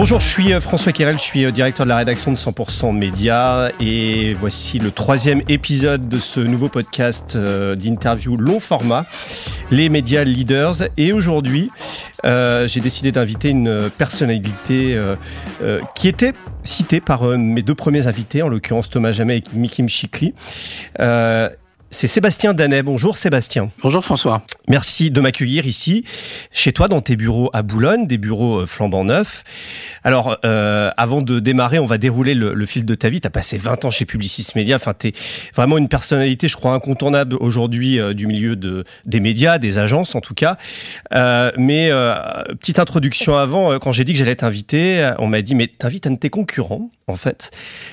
Bonjour, je suis euh, François Querel, je suis euh, directeur de la rédaction de 100% Média et voici le troisième épisode de ce nouveau podcast euh, d'interview long format, les médias leaders. Et aujourd'hui, j'ai décidé d'inviter une personnalité qui était citée par mes deux premiers invités, en l'occurrence Thomas Jamet et Mikim Chikli. C'est Sébastien Danet. Bonjour Sébastien. Bonjour François. Merci de m'accueillir ici, chez toi, dans tes bureaux à Boulogne, des bureaux flambant neufs. Alors, euh, avant de démarrer, on va dérouler le, fil de ta vie. Tu as passé 20 ans chez Publicis Media. Enfin, tu es vraiment une personnalité, je crois, incontournable aujourd'hui euh, du milieu de, des médias, des agences en tout cas. Euh, mais petite introduction avant, quand j'ai dit que j'allais t'inviter, on m'a dit, mais t'invites un de tes concurrents, en fait.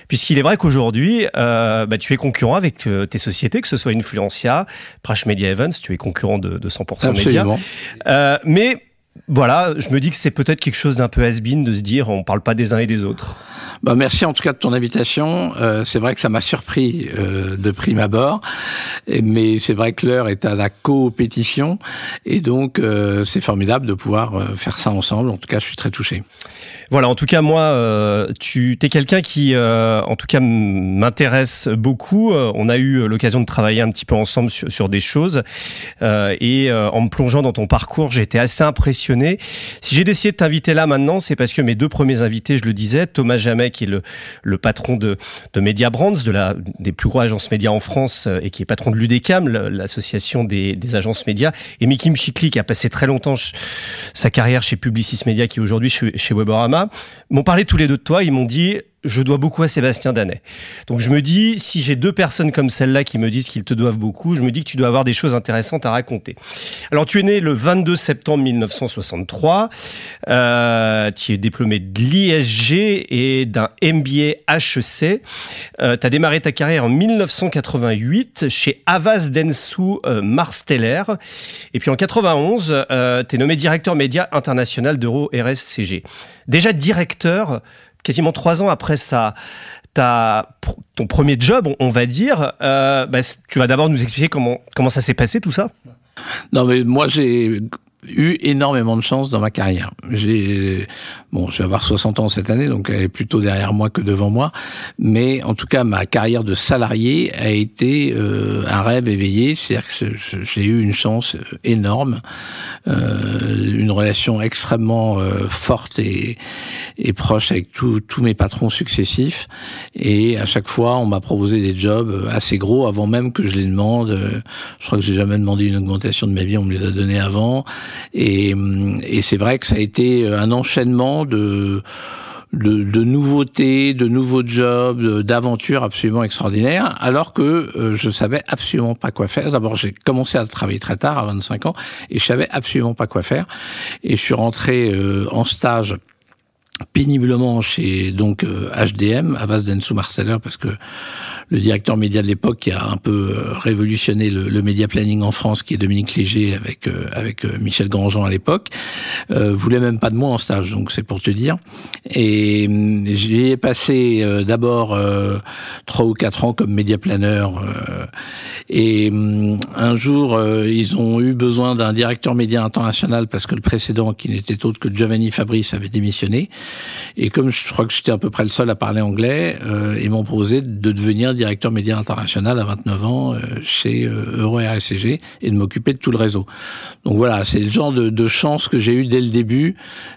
Puisqu'il est vrai qu'aujourd'hui, bah, tu es concurrent avec tes sociétés, que ce soit Influencia, Prash Media Events, tu es concurrent de, de 100% Absolument. Média. mais voilà, je me dis que c'est peut-être quelque chose d'un peu has-been de se dire on parle pas des uns et des autres. Bah merci en tout cas de ton invitation. Euh, c'est vrai que ça m'a surpris euh, de prime abord, mais c'est vrai que l'heure est à la co-pétition et donc euh, c'est formidable de pouvoir faire ça ensemble. En tout cas, je suis très touché. Voilà, en tout cas, moi, euh, tu es quelqu'un qui, euh, en tout cas, m'intéresse beaucoup. Euh, on a eu l'occasion de travailler un petit peu ensemble sur, des choses. et en me plongeant dans ton parcours, j'ai été assez impressionné. Si j'ai décidé de t'inviter là maintenant, c'est parce que mes deux premiers invités, je le disais, Thomas Jamet, qui est le, patron de, Media Brands, de des plus grosses agences médias en France, et qui est patron de l'UDECAM, l'association des, agences médias, et Mikim Chikli, qui a passé très longtemps sa carrière chez Publicis Media, qui est aujourd'hui chez, chez M'ont parlé tous les deux de toi. Ils m'ont dit je dois beaucoup à Sébastien Danet. Donc je me dis, si j'ai deux personnes comme celle-là qui me disent qu'ils te doivent beaucoup, je me dis que tu dois avoir des choses intéressantes à raconter. Alors tu es né le 22 septembre 1963, euh, tu es diplômé de l'ISG et d'un MBA HEC. Euh, tu as démarré ta carrière en 1988 chez Avas Densu euh, Marsteller. Et puis en 91, euh, tu es nommé directeur média international d'Euro RSCG. Déjà directeur, quasiment trois ans après ça, ton premier job, on, va dire, euh, bah, tu vas d'abord nous expliquer comment, comment ça s'est passé tout ça? Non, mais moi j'ai eu énormément de chance dans ma carrière. J'ai bon, je vais avoir 60 ans cette année, donc elle est plutôt derrière moi que devant moi. Mais en tout cas, ma carrière de salarié a été euh, un rêve éveillé. C'est-à-dire que j'ai eu une chance énorme, euh, une relation extrêmement euh, forte et, et proche avec tous mes patrons successifs. Et à chaque fois, on m'a proposé des jobs assez gros avant même que je les demande. Je crois que j'ai jamais demandé une augmentation de ma vie, on me les a donnés avant. Et, et c'est vrai que ça a été un enchaînement de de, de, nouveautés, de nouveaux jobs, d'aventures absolument extraordinaires, alors que euh, je savais absolument pas quoi faire. D'abord, j'ai commencé à travailler très tard, à 25 ans, et je savais absolument pas quoi faire. Et je suis rentré euh, en stage péniblement chez donc HDM, euh, Avas Densu Marceller, parce que le directeur média de l'époque qui a un peu euh, révolutionné le, le média planning en France, qui est Dominique Léger avec euh, avec Michel Grandjean à l'époque, euh, voulait même pas de moi en stage, donc c'est pour te dire. Et j'ai passé d'abord trois ou quatre ans comme média planeur. et un jour, ils ont eu besoin d'un directeur média international parce que le précédent, qui n'était autre que Giovanni Fabrice, avait démissionné. Et comme je crois que j'étais à peu près le seul à parler anglais, euh, ils m'ont proposé de devenir directeur média international à 29 ans euh, chez euh, Euro RSCG et de m'occuper de tout le réseau. Donc voilà, c'est le genre de, chance que j'ai eu dès le début,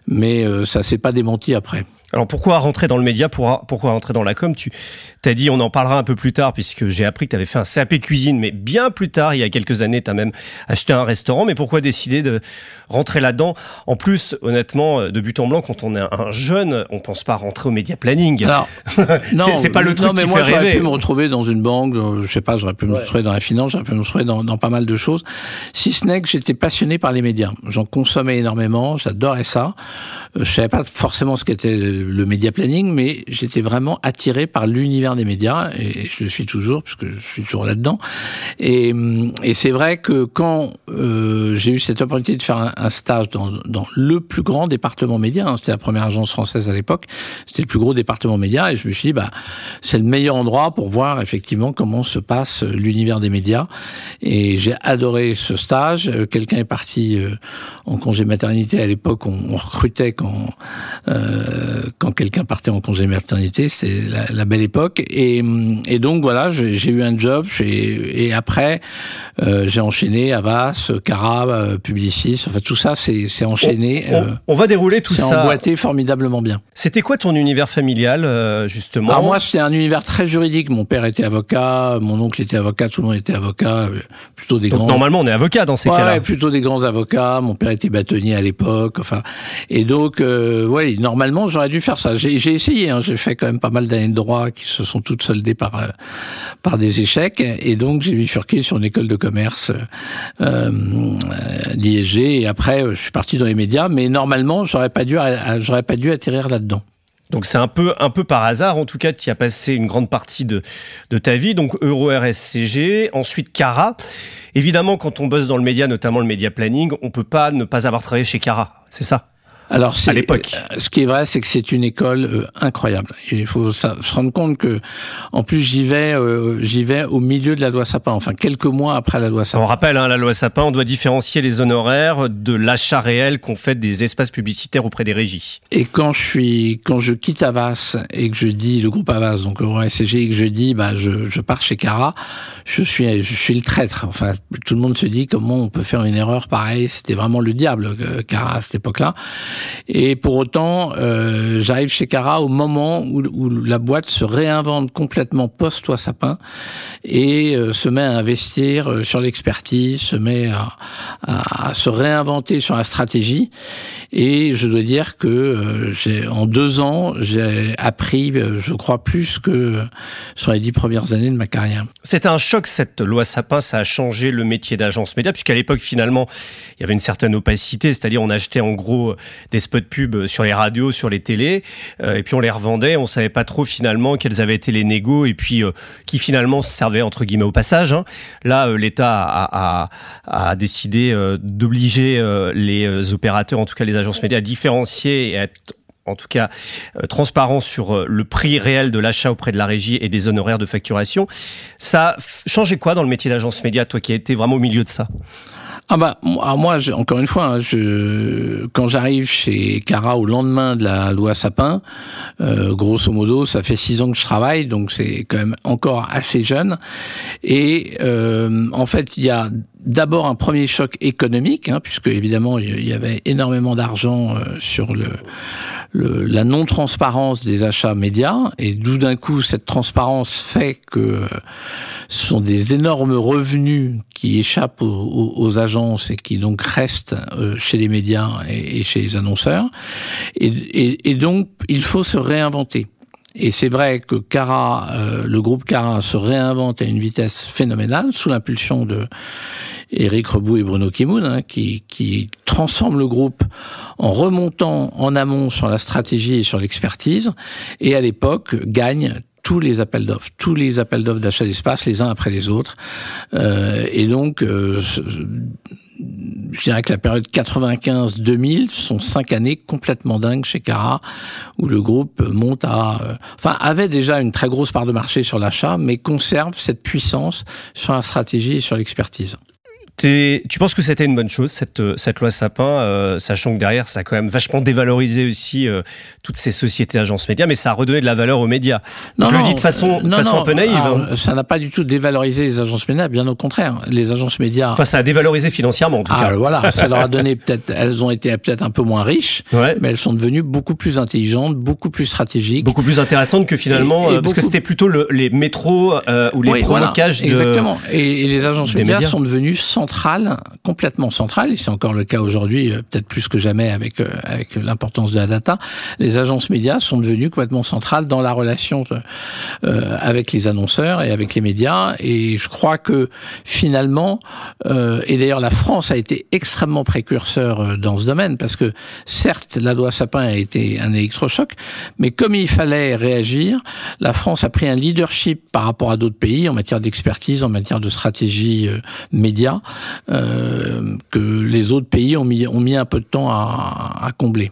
mais euh, ça s'est pas démenti après. Alors pourquoi rentrer dans le média Pourquoi rentrer dans la com? Tu t'as dit, on en parlera un peu plus tard, puisque j'ai appris que tu avais fait un CAP cuisine, mais bien plus tard, il y a quelques années, tu as même acheté un restaurant. Mais pourquoi décider de rentrer là-dedans? En plus, honnêtement, de but en blanc, quand on est un jeune, on pense pas rentrer au média planning. non, c'est pas le truc non, mais moi, J'aurais pu me retrouver dans une banque, je sais pas, j'aurais pu me retrouver dans la finance, j'aurais pu me retrouver dans, dans, pas mal de choses. Si ce n'est que j'étais passionné par les médias. J'en consommais énormément, j'adorais ça. Euh, je savais pas forcément ce qu'était le média planning, mais j'étais vraiment attiré par l'univers des médias et je le suis toujours puisque je suis toujours là-dedans. Et, et c'est vrai que quand euh, j'ai eu cette opportunité de faire un, stage dans, le plus grand département média, hein, c'était la première agence française à l'époque, c'était le plus gros département média, et je me suis dit bah c'est le meilleur endroit pour voir effectivement comment se passe l'univers des médias. Et j'ai adoré ce stage. Euh, quelqu'un est parti euh, en congé maternité à l'époque, on, on, recrutait quand quand quelqu'un partait en congé maternité, c'est la, la, belle époque. Et, et donc voilà, j'ai eu un job. Et après, euh, j'ai enchaîné Avas, Cara, euh, Publicis. Enfin tout ça, c'est enchaîné. On, on, on, va dérouler tout ça. C'est emboîté formidablement bien. C'était quoi ton univers familial justement Alors moi, c'était un univers très juridique. Mon père était avocat, mon oncle était avocat, tout le monde était avocat, plutôt des donc grands. Normalement, on est avocat dans ces ouais, cas-là. plutôt des grands avocats. Mon père était bâtonnier à l'époque. Enfin, et donc, euh, ouais, normalement, j'aurais dû faire ça. J'ai essayé. Hein, j'ai fait quand même pas mal d'années de droit qui se sont toutes soldées par euh, par des échecs. Et donc, j'ai bifurqué sur une école de commerce euh, l'ISG. Et après, je suis parti dans les médias. Mais normalement, j'aurais pas dû, j'aurais pas dû atterrir là-dedans. Donc c'est un peu, un peu par hasard, en tout cas, tu as passé une grande partie de, de ta vie. Donc Euro RSCG, ensuite Cara. Évidemment, quand on bosse dans le média, notamment le média planning, on peut pas ne pas avoir travaillé chez Cara. C'est ça? Alors, à l'époque. Ce qui est vrai, c'est que c'est une école euh, incroyable. Il faut ça, se rendre compte que, en plus, j'y vais, euh, j'y vais au milieu de la loi Sapin, enfin quelques mois après la loi Sapin. On rappelle, hein, la loi Sapin, on doit différencier les honoraires de l'achat réel qu'on fait des espaces publicitaires auprès des régies. Et quand je suis, quand je quitte Avas et que je dis le groupe Avas, donc le SCG, et que je dis, bah, je, je pars chez Cara, je suis, je suis le traître. Enfin, tout le monde se dit comment on peut faire une erreur pareille? C'était vraiment le diable, euh, Cara à cette époque-là. Et pour autant, euh, j'arrive chez Cara au moment où, où, la boîte se réinvente complètement post-Toit Sapin et euh, se met à investir euh, sur l'expertise, se met à, à, se réinventer sur la stratégie. Et je dois dire que euh, en deux ans, j'ai appris, euh, je crois, plus que sur les dix premières années de ma carrière. C'était un choc, cette loi Sapin. Ça a changé le métier d'agence média, puisqu'à l'époque, finalement, il y avait une certaine opacité, c'est-à-dire on achetait en gros des spots pub sur les radios, sur les télés, euh, et puis on les revendait. On savait pas trop finalement quels avaient été les négos et puis euh, qui finalement servait entre guillemets au passage. Hein. Là, euh, l'État a, décidé d'obliger les opérateurs, en tout cas les agences médias, à différencier et à être en tout cas transparent sur le prix réel de l'achat auprès de la régie et des honoraires de facturation. Ça a changé quoi dans le métier d'agence média, toi qui as été vraiment au milieu de ça? Ah bah moi encore une fois je quand j'arrive chez Cara au lendemain de la loi Sapin euh, grosso modo ça fait six ans que je travaille donc c'est quand même encore assez jeune. Et euh, en fait il y a d'abord un premier choc économique hein, puisque évidemment il y avait énormément d'argent euh, sur le, le la non transparence des achats médias et d'où d'un coup cette transparence fait que ce sont des énormes revenus qui échappent aux, aux, aux agences et qui donc restent euh, chez les médias et, et chez les annonceurs. Et, et, et, donc, il faut se réinventer. Et c'est vrai que Cara, euh, le groupe Cara se réinvente à une vitesse phénoménale sous l'impulsion de Eric Rebou et Bruno Kimoun, hein, qui, qui transforment le groupe en remontant en amont sur la stratégie et sur l'expertise, et à l'époque gagne tous les appels d'offres, tous les appels d'offres d'achat d'espace, les uns après les autres. Euh, et donc, euh, je dirais que la période 95-2000 sont cinq années complètement dingues chez Cara, où le groupe monte à, euh, enfin, avait déjà une très grosse part de marché sur l'achat, mais conserve cette puissance sur la stratégie et sur l'expertise. Tu penses que c'était une bonne chose, cette, cette loi Sapin, euh, sachant que derrière, ça a quand même vachement dévalorisé aussi euh, toutes ces sociétés agences médias, mais ça a redonné de la valeur aux médias. Non, Je non, le dis de façon, de non, façon un peu naïve. alors, hein. Ça n'a pas du tout dévalorisé les agences médias, bien au contraire. Les agences médias. Enfin, ça a dévalorisé financièrement, en tout ah, cas. Voilà, ça leur a donné peut-être. Elles ont été peut-être un peu moins riches, ouais. mais elles sont devenues beaucoup plus intelligentes, beaucoup plus stratégiques. Beaucoup plus intéressantes que finalement. Et, et euh, parce que c'était plutôt le, les métros euh, ou les oui, voilà, de. Exactement. Et, et les agences médias, médias, sont devenues centrales centrale, complètement centrale, et c'est encore le cas aujourd'hui, euh, peut-être plus que jamais avec, euh, avec l'importance de la data, les agences médias sont devenues complètement centrales dans la relation euh, avec les annonceurs et avec les médias. Et je crois que finalement, euh, et d'ailleurs la France a été extrêmement précurseur dans ce domaine, parce que certes, la loi Sapin a été un électrochoc, mais comme il fallait réagir, la France a pris un leadership par rapport à d'autres pays en matière d'expertise, en matière de stratégie euh, média, euh, que les autres pays ont mis, un peu de temps à, combler.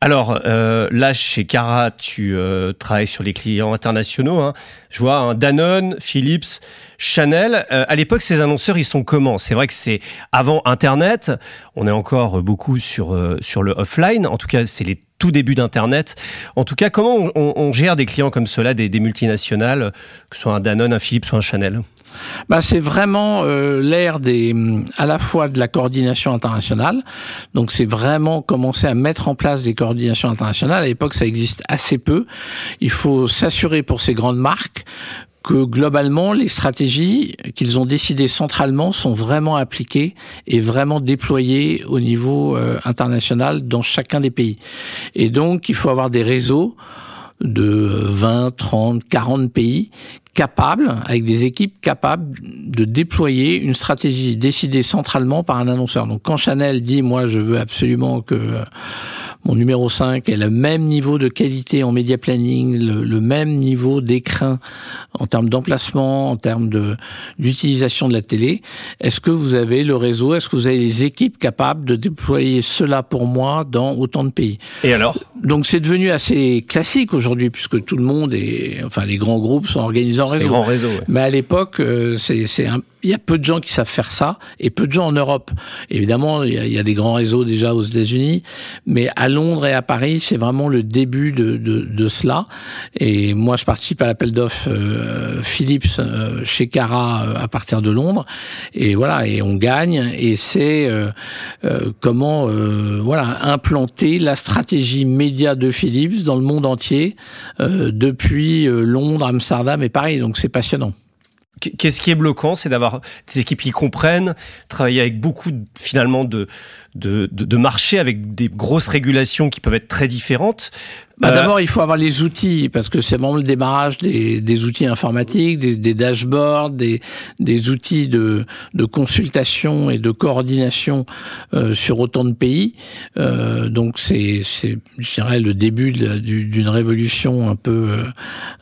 Alors euh, là, chez Cara, tu euh, travailles sur les clients internationaux. Hein. Je vois un Danone, Philips, Chanel. À l'époque, ces annonceurs, ils sont comment? C'est vrai que c'est avant Internet. On est encore beaucoup sur sur le offline. En tout cas, c'est les tout débuts d'Internet. En tout cas, comment on, gère des clients comme cela, des, multinationales, que ce soit un Danone, un Philips ou un Chanel? Bah, c'est vraiment euh, l'ère des, à la fois de la coordination internationale. Donc, c'est vraiment commencer à mettre en place des coordinations internationales. À l'époque, ça existe assez peu. Il faut s'assurer pour ces grandes marques que globalement, les stratégies qu'ils ont décidées centralement sont vraiment appliquées et vraiment déployées au niveau euh, international dans chacun des pays. Et donc, il faut avoir des réseaux de 20, 30, 40 pays capables, avec des équipes capables de déployer une stratégie décidée centralement par un annonceur. Donc quand Chanel dit, moi je veux absolument que mon numéro 5 ait le même niveau de qualité en média planning, le, même niveau d'écrin en termes d'emplacement, en termes de d'utilisation de la télé. Est-ce que vous avez le réseau, est-ce que vous avez les équipes capables de déployer cela pour moi dans autant de pays? Et alors? Donc c'est devenu assez classique aujourd'hui puisque tout le monde est, enfin les grands groupes sont organisés en réseau. Grand réseau ouais. Mais à l'époque, euh, c'est un il y a peu de gens qui savent faire ça et peu de gens en Europe. Évidemment, il y a, il y a des grands réseaux déjà aux États-Unis, mais à Londres et à Paris, c'est vraiment le début de, de, de, cela. Et moi, je participe à l'appel d'offres euh, Philips euh, chez Cara euh, à partir de Londres. Et voilà, et on gagne. Et c'est euh, euh, comment voilà implanter la stratégie média de Philips dans le monde entier depuis Londres, Amsterdam et Paris. Donc c'est passionnant. Qu'est-ce qui est bloquant C'est d'avoir des équipes qui comprennent, travailler avec beaucoup finalement de, de, de, de marchés, avec des grosses régulations qui peuvent être très différentes. Bah, euh... D'abord, il faut avoir les outils, parce que c'est vraiment le démarrage des, des outils informatiques, des, des dashboards, des, des, outils de, de, consultation et de coordination euh, sur autant de pays. Euh, donc, c'est, je dirais, le début d'une révolution un peu, euh,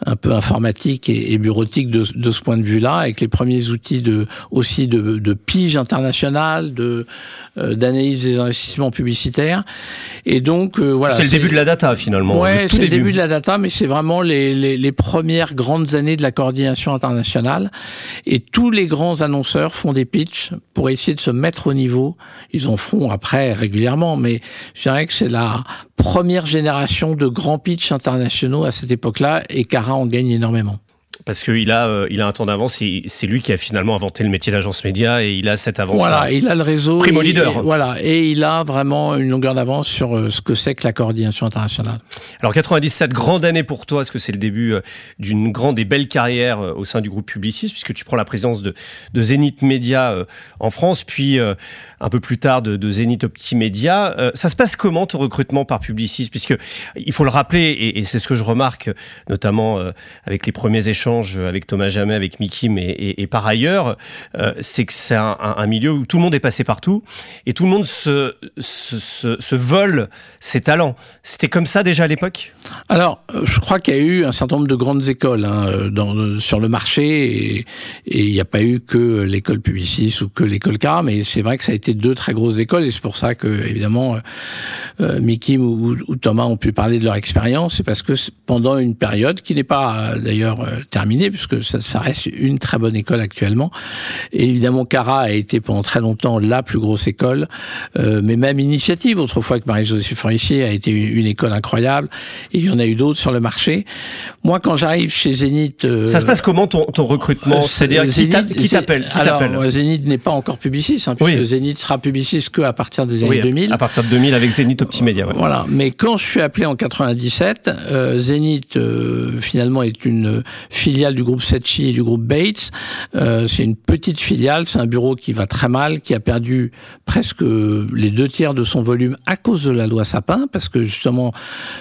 un peu informatique et, et bureautique de, de, ce point de vue-là, avec les premiers outils de, aussi de, de pige internationale, de, euh, d'analyse des investissements publicitaires. Et donc, euh, voilà. C'est le début de la data, finalement. Ouais, c'est le début de la data, mais c'est vraiment les, les, les, premières grandes années de la coordination internationale. Et tous les grands annonceurs font des pitchs pour essayer de se mettre au niveau. Ils en font après régulièrement, mais je dirais que c'est la première génération de grands pitchs internationaux à cette époque-là, et Cara en gagne énormément parce qu'il a, euh, il a un temps d'avance. C'est lui qui a finalement inventé le métier d'agence média et il a cette avance. Voilà, il a le réseau. Primo leader. Et, voilà, et il a vraiment une longueur d'avance sur euh, ce que c'est que la coordination internationale. Alors 97, grande année pour toi. Est-ce que c'est le début euh, d'une grande et belle carrière au sein du groupe Publicis, puisque tu prends la présidence de, de Zénith Média en France, puis un peu plus tard de, de Zénith Optimédia. ça se passe comment ton recrutement par Publicis, puisque il faut le rappeler, et, c'est ce que je remarque, notamment avec les premiers échanges avec Thomas Jamais, avec Mickey, mais et, par ailleurs, euh, c'est que c'est un, milieu où tout le monde est passé partout et tout le monde se, se, se, vole ses talents. C'était comme ça déjà à l'époque? Alors, je crois qu'il y a eu un certain nombre de grandes écoles hein, sur le marché et il n'y a pas eu que l'école Publicis ou que l'école Car, mais c'est vrai que ça a été deux très grosses écoles et c'est pour ça que, évidemment, euh, Mickey ou, ou, Thomas ont pu parler de leur expérience. C'est parce que pendant une période qui n'est pas d'ailleurs terminée, puisque ça, ça, reste une très bonne école actuellement. Et évidemment, Cara a été pendant très longtemps la plus grosse école, euh, mais même Initiative, autrefois que Marie-Josée Forissier, a été une, une, école incroyable. Et il y en a eu d'autres sur le marché. Moi, quand j'arrive chez Zénith... Euh, ça se passe comment ton, ton recrutement? Euh, C'est-à-dire qui t'appelle? Alors, Zénith n'est pas encore publiciste, hein, puisque oui. Zénith sera publiciste qu'à partir des années oui, 2000. À partir de 2000 avec Zénith Optimédia. Ouais. Voilà. Mais quand je suis appelé en 97, euh, Zénith, finalement, est une filiale filiale du groupe Setchi et du groupe Bates. Euh, c'est une petite filiale, c'est un bureau qui va très mal, qui a perdu presque les deux tiers de son volume à cause de la loi Sapin, parce que justement,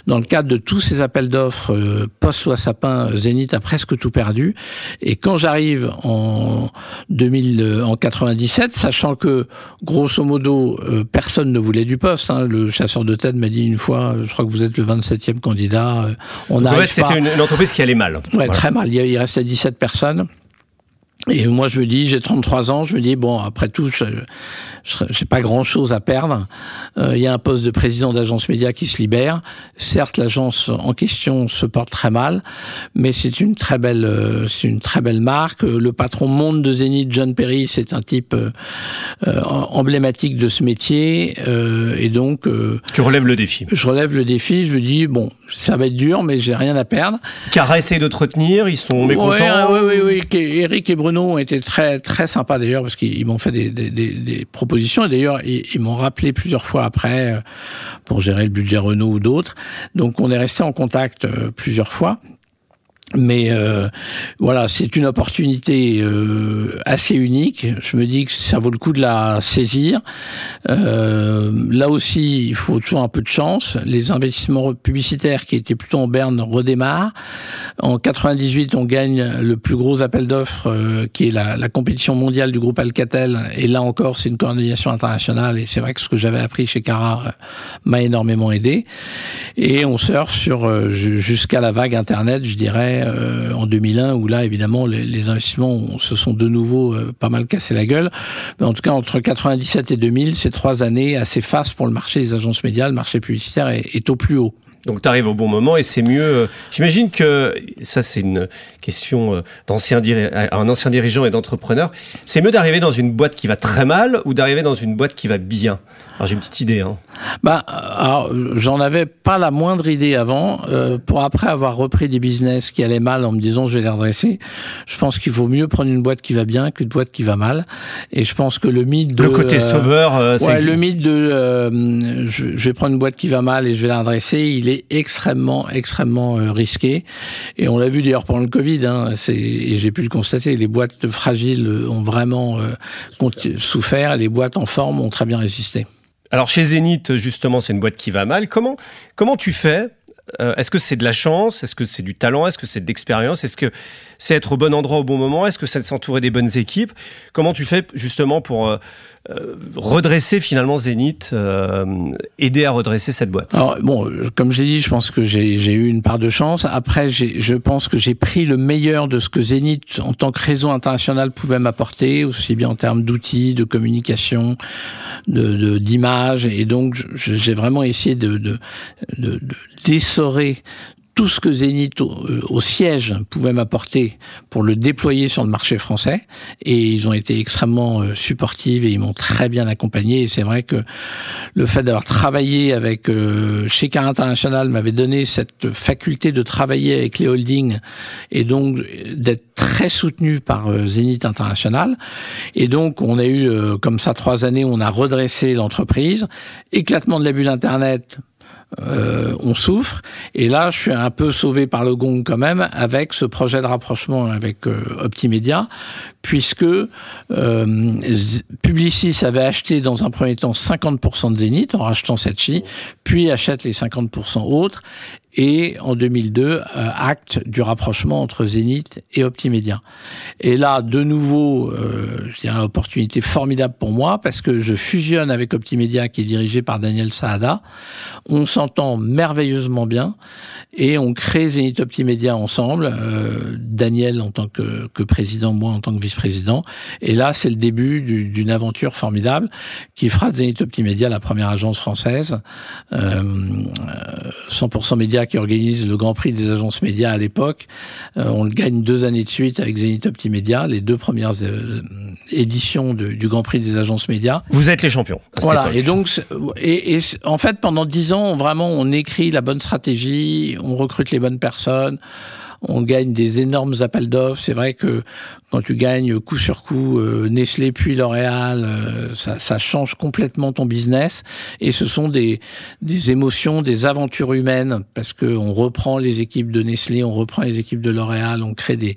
dans le cadre de tous ces appels d'offres euh, post-loi Sapin, Zénith a presque tout perdu. Et quand j'arrive en 2000, en 97, sachant que grosso modo personne ne voulait du poste, hein, le chasseur de tête m'a dit une fois, je crois que vous êtes le 27e candidat. On en fait, c'était une, entreprise qui allait mal. Ouais, très mal. Il, il restait 17 personnes. Et moi, je me dis, j'ai 33 ans, je me dis, bon, après tout, je n'ai pas grand-chose à perdre. Euh, il y a un poste de président d'agence média qui se libère. Certes, l'agence en question se porte très mal, mais c'est une très belle, euh, c'est une très belle marque. Le patron monde de Zénith, John Perry, c'est un type euh, emblématique de ce métier. et donc... tu relèves le défi. Je relève le défi. Je me dis, bon, ça va être dur, mais j'ai rien à perdre. Cara essaye de te retenir, ils sont mécontents. Oui, oui, oui. Eric et Bruno ont été très très sympas d'ailleurs parce qu'ils m'ont fait des, des, des, propositions et d'ailleurs ils, m'ont rappelé plusieurs fois après euh, pour gérer le budget Renault ou d'autres. Donc on est resté en contact euh, plusieurs fois. Mais euh, voilà, c'est une opportunité euh, assez unique. Je me dis que ça vaut le coup de la saisir. Euh, là aussi, il faut toujours un peu de chance. Les investissements publicitaires qui étaient plutôt en berne redémarrent. En 98, on gagne le plus gros appel d'offres, euh, qui est la, la, compétition mondiale du groupe Alcatel. Et là encore, c'est une coordination internationale. Et c'est vrai que ce que j'avais appris chez Cara euh, m'a énormément aidé. Et on surfe sur euh, jusqu'à la vague Internet, je dirais euh, en 2001 où là évidemment les, investissements se sont de nouveau euh, pas mal cassés la gueule. Mais en tout cas entre 97 et 2000, ces trois années assez fastes pour le marché des agences médias, le marché publicitaire est, au plus haut. Donc tu arrives au bon moment et c'est mieux. Euh, j'imagine que ça c'est une question d'ancien un ancien dirigeant et d'entrepreneur. C'est mieux d'arriver dans une boîte qui va très mal ou d'arriver dans une boîte qui va bien? Alors j'ai une petite idée. Hein. Bah, alors, j'en avais pas la moindre idée avant. Euh, pour après avoir repris des business qui allaient mal en me disant je vais les redresser, je pense qu'il vaut mieux prendre une boîte qui va bien qu'une boîte qui va mal. Et je pense que le mythe de le côté euh, sauveur, euh, ouais, le mythe de euh, je, je, vais prendre une boîte qui va mal et je vais la redresser, il extrêmement extrêmement euh, risqué. Et on l'a vu d'ailleurs pendant le Covid. Hein, et j'ai pu le constater. Les boîtes fragiles ont vraiment souffert et les boîtes en forme ont très bien résisté. Alors chez Zénith, justement, c'est une boîte qui va mal. Comment, comment tu fais euh, Est-ce que c'est de la chance? Est-ce que c'est du talent? Est-ce que c'est de l'expérience? Est-ce que c'est être au bon endroit au bon moment? Est-ce que c'est s'entourer des bonnes équipes? Comment tu fais justement pour euh, euh, redresser finalement Zénith, aider à redresser cette boîte? Alors, bon, comme j'ai dit, je pense que j'ai eu une part de chance. Après, je pense que j'ai pris le meilleur de ce que Zénith, en tant que réseau international, pouvait m'apporter, aussi bien en termes d'outils, de communication, de d'image. Et donc, j'ai vraiment essayé de, de, de, de d'essorer tout ce que Zénith euh, au, siège pouvait m'apporter pour le déployer sur le marché français. Et ils ont été extrêmement euh, supportifs et ils m'ont très bien accompagné. Et c'est vrai que le fait d'avoir travaillé avec euh, chez Car International m'avait donné cette faculté de travailler avec les holdings et donc d'être très soutenu par Zénith International. Et donc on a eu comme ça trois années, où on a redressé l'entreprise, éclatement de la bulle Internet euh, on souffre. Et là, je suis un peu sauvé par le gong quand même avec ce projet de rapprochement avec euh, Optimédia, puisque euh, Publicis avait acheté dans un premier temps 50% de Zénith en rachetant Setchi, puis achète les 50% autres, et en 2002 euh, acte du rapprochement entre Zénith et Optimédia. Et là, de nouveau, euh, je dirais une opportunité formidable pour moi parce que je fusionne avec Optimédia qui est dirigé par Daniel Saada. On s'entend merveilleusement bien et on crée Zénith Optimédia ensemble. Euh, Daniel en tant que, que, président, moi en tant que vice-président. Et là, c'est le début d'une aventure formidable qui fera de Zénith Optimédia la première agence française, euh, 100% média qui organise le Grand Prix des agences médias à l'époque. Euh, on le gagne deux années de suite avec Zenith Optimédia, les deux premières euh, éditions du Grand Prix des agences médias. Vous êtes les champions. Voilà. Et donc, et, et, en fait, pendant dix ans, vraiment, on écrit la bonne stratégie, on recrute les bonnes personnes on gagne des énormes appels d'offres. C'est vrai que quand tu gagnes coup sur coup Nestlé puis L'Oréal, ça, ça, change complètement ton business. Et ce sont des, des émotions, des aventures humaines, parce que on reprend les équipes de Nestlé, on reprend les équipes de L'Oréal, on crée des,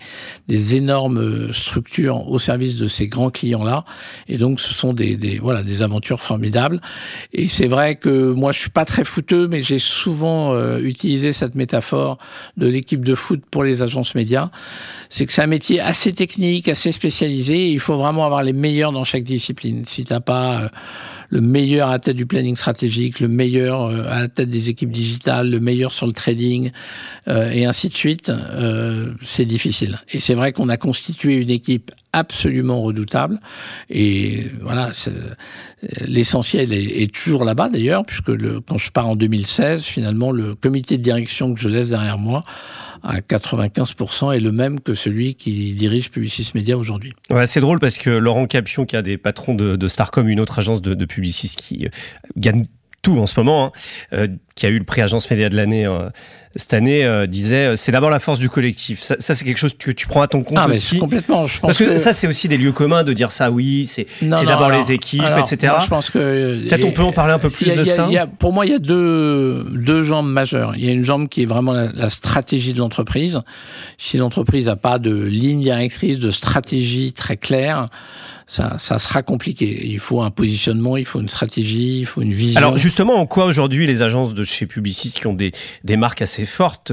des énormes structures au service de ces grands clients-là. Et donc, ce sont des, des, voilà, des aventures formidables. Et c'est vrai que moi, je suis pas très fouteux, mais j'ai souvent euh, utilisé cette métaphore de l'équipe de foot pour les agences médias. C'est que c'est un métier assez technique, assez spécialisé. il faut vraiment avoir les meilleurs dans chaque discipline. Si t'as pas euh, le meilleur à la tête du planning stratégique, le meilleur euh, à la tête des équipes digitales, le meilleur sur le trading, euh, et ainsi de suite, c'est difficile. Et c'est vrai qu'on a constitué une équipe absolument redoutable. Et voilà, l'essentiel est, toujours là-bas d'ailleurs, puisque quand je pars en 2016, finalement, le comité de direction que je laisse derrière moi à 95% est le même que celui qui dirige Publicis Media aujourd'hui. C'est drôle parce que Laurent Capion, qui a des patrons de, de Starcom, une autre agence de, de Publicis qui euh, gagne tout en ce moment, hein, euh, qui a eu le prix Agence Média de l'année euh, cette année, euh, disait euh, c'est d'abord la force du collectif. Ça, ça c'est quelque chose que tu prends à ton compte ah, aussi. Complètement. Je pense Parce que, ça, c'est aussi des lieux communs de dire ça. Oui, c'est d'abord les équipes, etc. je pense que peut-être on peut en parler un peu plus de ça. A, pour moi, il y a deux deux jambes majeures. Il y a une jambe qui est vraiment la, la stratégie de l'entreprise. Si l'entreprise n'a pas de ligne directrice, de stratégie très claire ça, ça sera compliqué. Il faut un positionnement, il faut une stratégie, il faut une vision. Alors justement, en quoi aujourd'hui les agences de chez Publicis qui ont des, des marques assez fortes,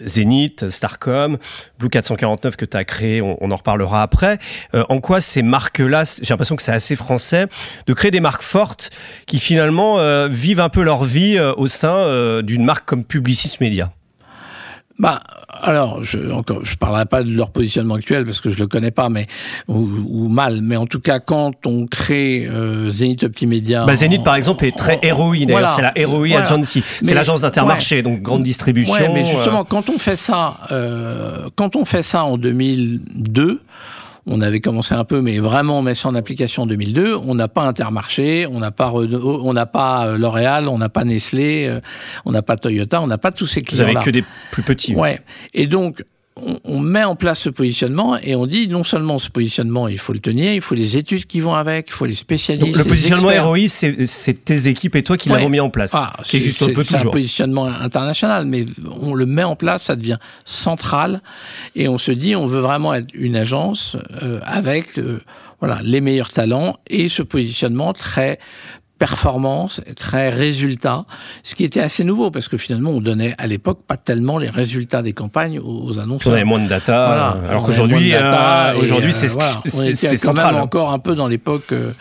Zenith, Starcom, Blue 449 que tu as créé, on, on, en reparlera après, euh, en quoi ces marques-là, j'ai l'impression que c'est assez français, de créer des marques fortes qui finalement euh, vivent un peu leur vie euh, au sein euh, d'une marque comme Publicis Media? Bah, alors, je encore, je parlerai pas de leur positionnement actuel parce que je le connais pas, mais ou, mal. Mais en tout cas, quand on crée euh, Zenith Optimedia, bah, Zenith par exemple est très héroïne. D'ailleurs, c'est la héroïne Agency. C'est l'agence d'Intermarché, donc grande distribution. Ouais, mais justement, euh. quand on fait ça, euh, quand on fait ça en 2002 on avait commencé un peu, mais vraiment on met ça en application en 2002. On n'a pas Intermarché, on n'a pas on n'a pas euh, L'Oréal, on n'a pas Nestlé, euh, on n'a pas Toyota, on n'a pas tous ces clients. Vous avez que des plus petits. Ouais. Et donc on, met en place ce positionnement et on dit non seulement ce positionnement, il faut le tenir, il faut les études qui vont avec, il faut les spécialistes. le positionnement ROI, c'est tes équipes et toi qui l'avons mis en place. Ah, c'est un positionnement international, mais on le met en place, ça devient central et on se dit on veut vraiment être une agence euh, avec euh, voilà les meilleurs talents et ce positionnement très performance, très résultat, ce qui était assez nouveau parce que finalement on donnait à l'époque pas tellement les résultats des campagnes aux, annonceurs. On avait moins de data, alors qu'aujourd'hui, euh, aujourd'hui c'est voilà, c'est quand même encore un peu dans l'époque euh, euh,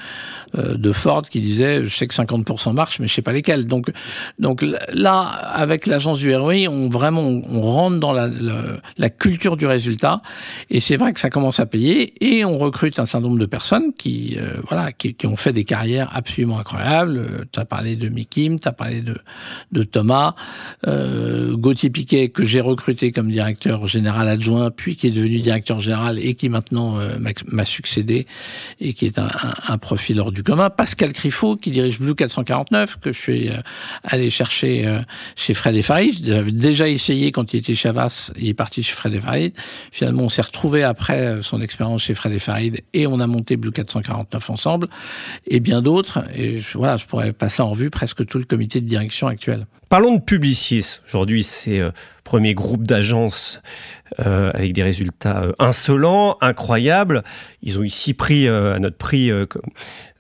de Ford qui disait je sais que 50% marche mais je sais pas lesquels. Donc donc là avec l'agence du ROI, on vraiment on rentre dans la, la, culture du résultat et c'est vrai que ça commence à payer et on recrute un certain nombre de personnes qui euh, voilà qui, ont fait des carrières absolument incroyables. Euh, tu as parlé de Mikim, tu as parlé de de Thomas, euh, Gauthier Piquet que j'ai recruté comme directeur général adjoint puis qui est devenu directeur général et qui maintenant m'a succédé et qui est un, un profil hors du commun. Pascal Criffaut, qui dirige Blue 449, que je suis euh, allé chercher euh, chez Fred et Farid. J'avais déjà essayé quand il était chez Avas, il est parti chez Fred et Farid. Finalement, on s'est retrouvé après euh, son expérience chez Fred et Farid et on a monté Blue 449 ensemble et bien d'autres. Et voilà, je pourrais passer en revue presque tout le comité de direction actuel. Parlons de Publicis. Aujourd'hui, c'est premier groupe d'agences euh, avec des résultats euh, insolents, incroyables. Ils ont ici pris euh, à notre prix euh,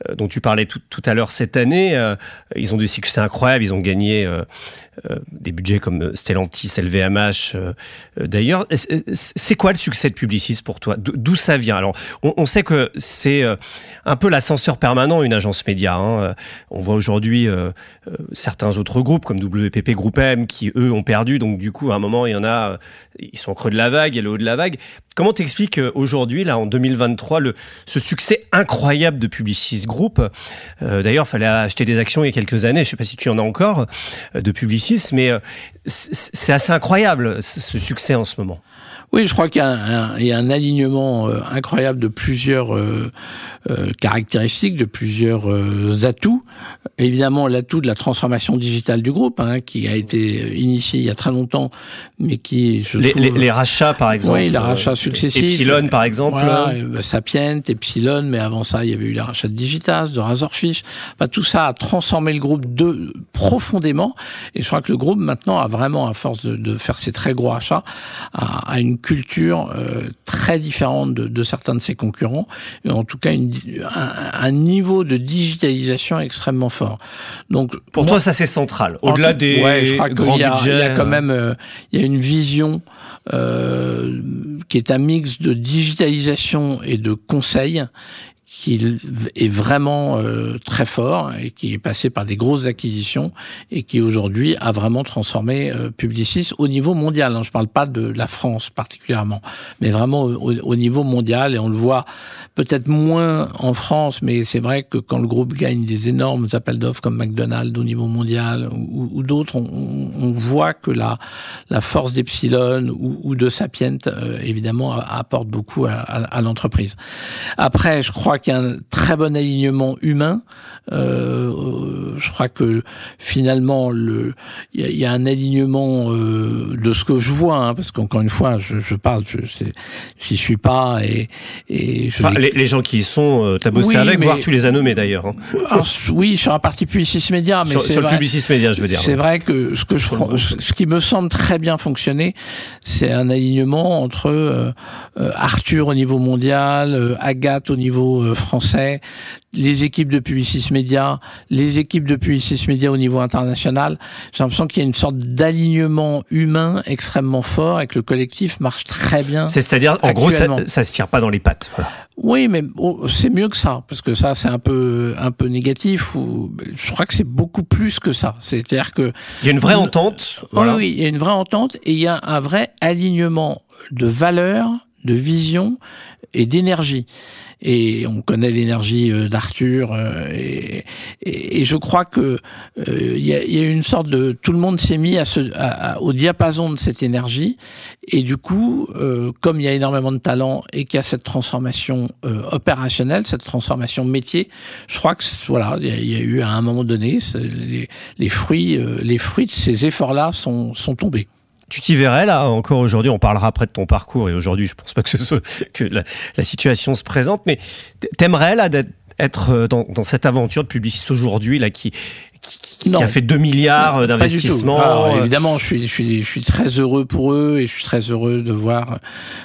euh, dont tu parlais tout, à l'heure cette année. Euh, ils ont des succès incroyables. Ils ont gagné des budgets comme Stellantis, LVMH. D'ailleurs, c'est quoi le succès de Publicis pour toi? D'où ça vient? Alors, on, sait que c'est un peu l'ascenseur permanent une agence média. Hein. On voit aujourd'hui certains autres groupes comme WPP Group M qui eux ont perdu. Donc du coup, à un moment, il y en a, ils sont au creux de la vague et le haut de la vague. Comment t'expliques aujourd'hui, là, en 2023, le, ce succès incroyable de Publicis Group? Euh, D'ailleurs, il fallait acheter des actions il y a quelques années, je ne sais pas si tu en as encore, euh, de Publicis, mais euh, c'est assez incroyable, ce succès en ce moment. Oui, je crois qu'il y, y, a un alignement incroyable de plusieurs euh, caractéristiques, de plusieurs euh, atouts. Évidemment, l'atout de la transformation digitale du groupe, hein, qui a été initié il y a très longtemps, mais qui... Je les, trouve, les, les, rachats, par exemple. Oui, les rachats successifs. Epsilon, par exemple. Voilà, Sapient, Epsilon, mais avant ça, il y avait eu les rachats de Digitas, de Razorfish. Enfin, tout ça a transformé le groupe de, profondément. Et je crois que le groupe, maintenant, a vraiment, à force de, de faire ces très gros achats, a, a une culture euh, très différente de, de certains de ses concurrents. Et en tout cas, une un, niveau de digitalisation extrêmement fort. Donc pour toi, ça c'est central. Au-delà des grands budgets, il y a quand même euh, il y a une vision euh, qui est un mix de digitalisation et de conseil qui est vraiment euh, très fort et qui est passé par des grosses acquisitions et qui aujourd'hui a vraiment transformé euh, Publicis au niveau mondial. Hein. Je ne parle pas de la France particulièrement, mais vraiment au, au niveau mondial et on le voit peut-être moins en France, mais c'est vrai que quand le groupe gagne des énormes appels d'offres comme McDonald's au niveau mondial ou, ou d'autres, on, on, voit que la, la force d'Epsilon ou, ou, de Sapient, euh, évidemment, apporte beaucoup à, à, à l'entreprise. Après, je crois qu'il y a un très bon alignement humain. Euh, je crois que finalement, le, il y, y, a un alignement euh, de ce que je vois, hein, parce qu'encore une fois, je, je parle, je j'y suis pas et, et je enfin, les, les, gens qui y sont, euh, t'as bossé oui, avec, mais... voire tu les as nommés d'ailleurs. Hein. Alors, oui, sur la partie Publicis Média, mais sur, sur vrai, le Publicis Média, je veux dire. C'est vrai que ce que je, ce qui me semble très bien fonctionner, c'est un alignement entre euh, Arthur au niveau mondial, Agathe au niveau français, les équipes de Publicis Média, les équipes de Publicis Média au niveau international. J'ai l'impression qu'il y a une sorte d'alignement humain extrêmement fort et que le collectif marche très bien. C'est-à-dire, en gros, ça, ça se tire pas dans les pattes. Voilà. Oui, mais oh, c'est mieux que ça, parce que ça, c'est un peu, un peu négatif. Ou je crois que c'est beaucoup plus que ça. C'est-à-dire que il y a une vraie entente. Voilà. Oui, oui, il y a une vraie entente et il y a un vrai alignement de valeurs, de vision et d'énergie et on connaît l'énergie euh, d'Arthur euh, et, et, et, je crois que il euh, y, a, y, a, une sorte de tout le monde s'est mis à ce, à, au diapason de cette énergie. Et du coup euh, comme il y a énormément de talent et qu'il y a cette transformation euh, opérationnelle cette transformation métier je crois que voilà il y, a eu à un moment donné les, les fruits les fruits de ces efforts là sont, sont tombés tu t'y verrais là encore aujourd'hui? On parlera après de ton parcours et aujourd'hui, je pense pas que, ce soit, que la, la, situation se présente, mais t'aimerais là être euh, dans, dans, cette aventure de Publicis aujourd'hui là qui qui, qui a fait 2 milliards d'investissement. évidemment, je suis, je, suis, je suis très heureux pour eux et je suis très heureux de voir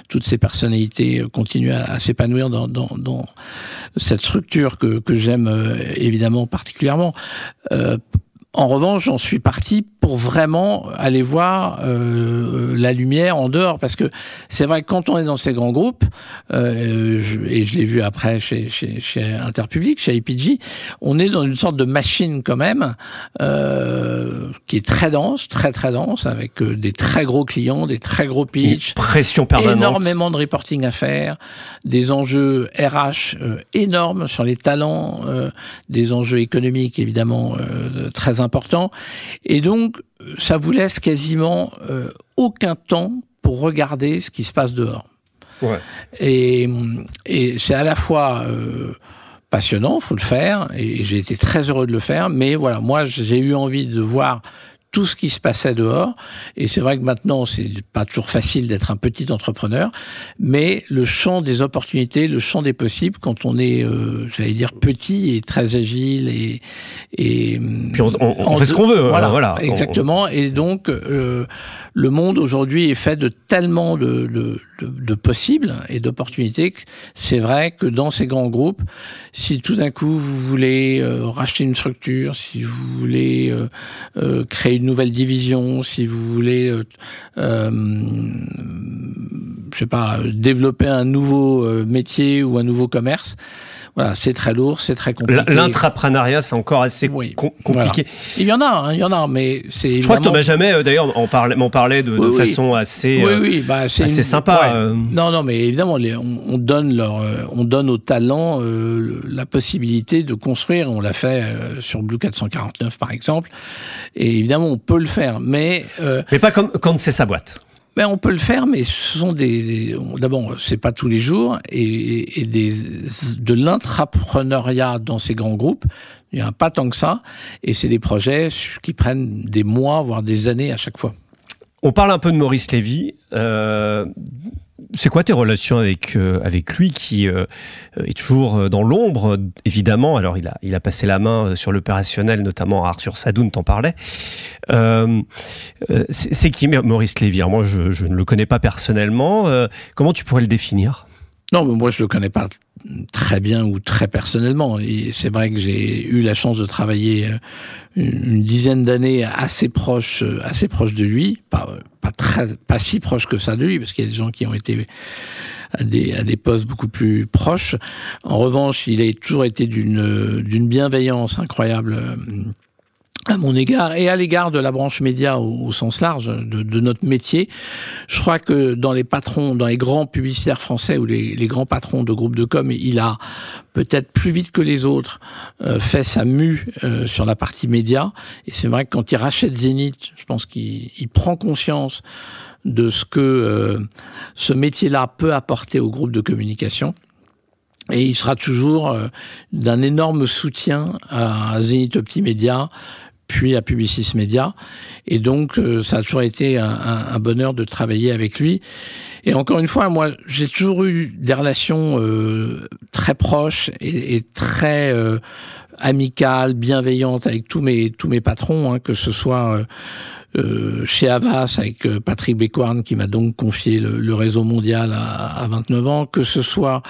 toutes ces personnalités continuer à, à s'épanouir dans, dans, dans, cette structure que, que j'aime euh, évidemment particulièrement. Euh, en revanche, j'en suis parti pour vraiment aller voir euh, la lumière en dehors, parce que c'est vrai que quand on est dans ces grands groupes, euh, je, et je l'ai vu après chez, chez, chez Interpublic, chez IPG, on est dans une sorte de machine quand même euh, qui est très dense, très très dense, avec euh, des très gros clients, des très gros pitch, une pression permanente, énormément de reporting à faire, des enjeux RH euh, énormes sur les talents, euh, des enjeux économiques évidemment très importants, et donc ça vous laisse quasiment euh, aucun temps pour regarder ce qui se passe dehors. Ouais. Et, et c'est à la fois euh, passionnant, faut le faire, et j'ai été très heureux de le faire, mais voilà, moi j'ai eu envie de voir tout ce qui se passait dehors. Et c'est vrai que maintenant, c'est pas toujours facile d'être un petit entrepreneur, mais le champ des opportunités, le champ des possibles, quand on est, euh, j'allais dire, petit et très agile et, et puis on, on, on fait ce qu'on veut. Voilà, voilà. exactement. Et donc, euh, le monde aujourd'hui est fait de tellement de, de, de, de possibles et d'opportunités c'est vrai que dans ces grands groupes, si tout d'un coup vous voulez euh, racheter une structure, si vous voulez euh, euh, créer une nouvelle division, si vous voulez, euh, euh, je sais pas, développer un nouveau euh, métier ou un nouveau commerce. Voilà, c'est très lourd, c'est très compliqué. L'intrapreneuriat, c'est encore assez oui. com compliqué. Voilà. Il y en a, hein, il y en a, mais c'est. Je crois que Thomas Jamais, d'ailleurs, on parlait, m'en parlait de, oui, de oui. façon assez, oui, oui, bah, assez une... sympa. Ouais. Non, non, mais évidemment, les, on, on, donne leur, on donne aux talents euh, la possibilité de construire. On l'a fait euh, sur Blue 449, par exemple. Et évidemment, on peut le faire, mais. Euh, mais pas comme quand c'est sa boîte. Ben, on peut le faire, mais ce sont des. D'abord, c'est pas tous les jours, et, de l'intrapreneuriat dans ces grands groupes, il n'y a pas tant que ça, et c'est des projets qui prennent des mois, voire des années à chaque fois. On parle un peu de Maurice Lévy. Euh, c'est quoi tes relations avec euh, avec lui qui euh, est toujours dans l'ombre évidemment? Alors il a il a passé la main sur l'opérationnel notamment Arthur Sadoun t'en parlait c'est qui Maurice Lévy moi je, je, ne le connais pas personnellement. Comment tu pourrais le définir? Non, mais moi je le connais pas très bien ou très personnellement. C'est vrai que j'ai eu la chance de travailler euh, une dizaine d'années assez proche, euh, assez proche de lui, pas pas très, pas si proche que ça de lui, parce qu'il y a des gens qui ont été à des, à des postes beaucoup plus proches. En revanche, il a toujours été d'une d'une bienveillance incroyable euh, à mon égard et à l'égard de la branche média au, sens large de, de, notre métier. Je crois que dans les patrons, dans les grands publicitaires français ou les, les grands patrons de groupes de com, il a peut-être plus vite que les autres euh, fait sa mue euh, sur la partie média. Et c'est vrai que quand il rachète Zénith, je pense qu'il prend conscience de ce que euh, ce métier-là peut apporter au groupe de communication. Et il sera toujours d'un énorme soutien à Zenith Optimédia, puis à Publicis Media. Et donc, euh, ça a toujours été un, bonheur de travailler avec lui. Et encore une fois, moi, j'ai toujours eu des relations euh, très proches et, très euh, amicales, bienveillantes avec tous mes tous mes patrons, hein, que ce soit euh, euh, chez Avas avec euh, Patrick Bécoirne qui m'a donc confié le, réseau mondial à, 29 ans, que ce soit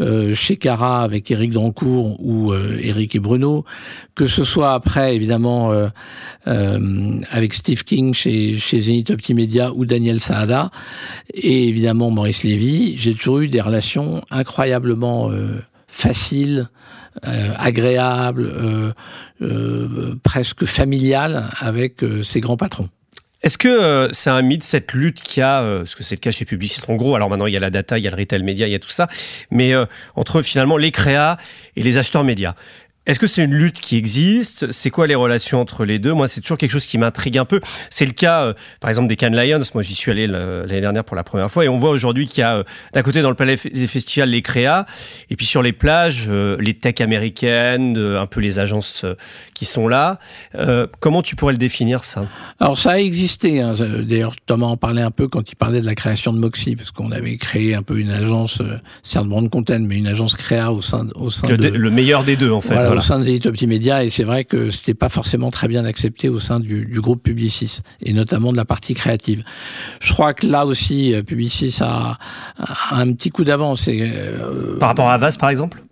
euh, chez Cara avec Eric Dancourt ou Eric et Bruno, que ce soit après évidemment avec Steve King chez, chez Zenith Optimedia ou Daniel Saada. Et évidemment Maurice Lévy, j'ai toujours eu des relations incroyablement faciles, euh, agréable, euh, euh, presque familial avec ces grands patrons. Est-ce que c'est un mythe cette lutte qu'il y a, parce que c'est le cas chez Publicis en gros, alors maintenant il y a la data, il y a le retail média, il y a tout ça, mais entre finalement les créas et les acheteurs médias. Est-ce que c'est une lutte qui existe? C'est quoi les relations entre les deux? Moi, c'est toujours quelque chose qui m'intrigue un peu. C'est le cas, euh, par exemple, des Cannes Lions. Moi, j'y suis allé l'année dernière pour la première fois, et on voit aujourd'hui qu'il y a euh, d'un côté dans le palais des festivals les créas, et puis sur les plages euh, les tech américaines, un peu les agences qui sont là. comment tu pourrais le définir ça? Alors ça a existé. Hein. D'ailleurs, Thomas en parlait un peu quand il parlait de la création de Moxie, parce qu'on avait créé un peu une agence, certes brand content, mais une agence créa au sein, au sein le, de... le meilleur des deux en fait au sein de Optimédia et c'est vrai que c'était pas forcément très bien accepté au sein du, du, groupe Publicis et notamment de la partie créative. Je crois que là aussi euh, Publicis a, a un petit coup d'avance. Euh, par rapport à Avas par exemple?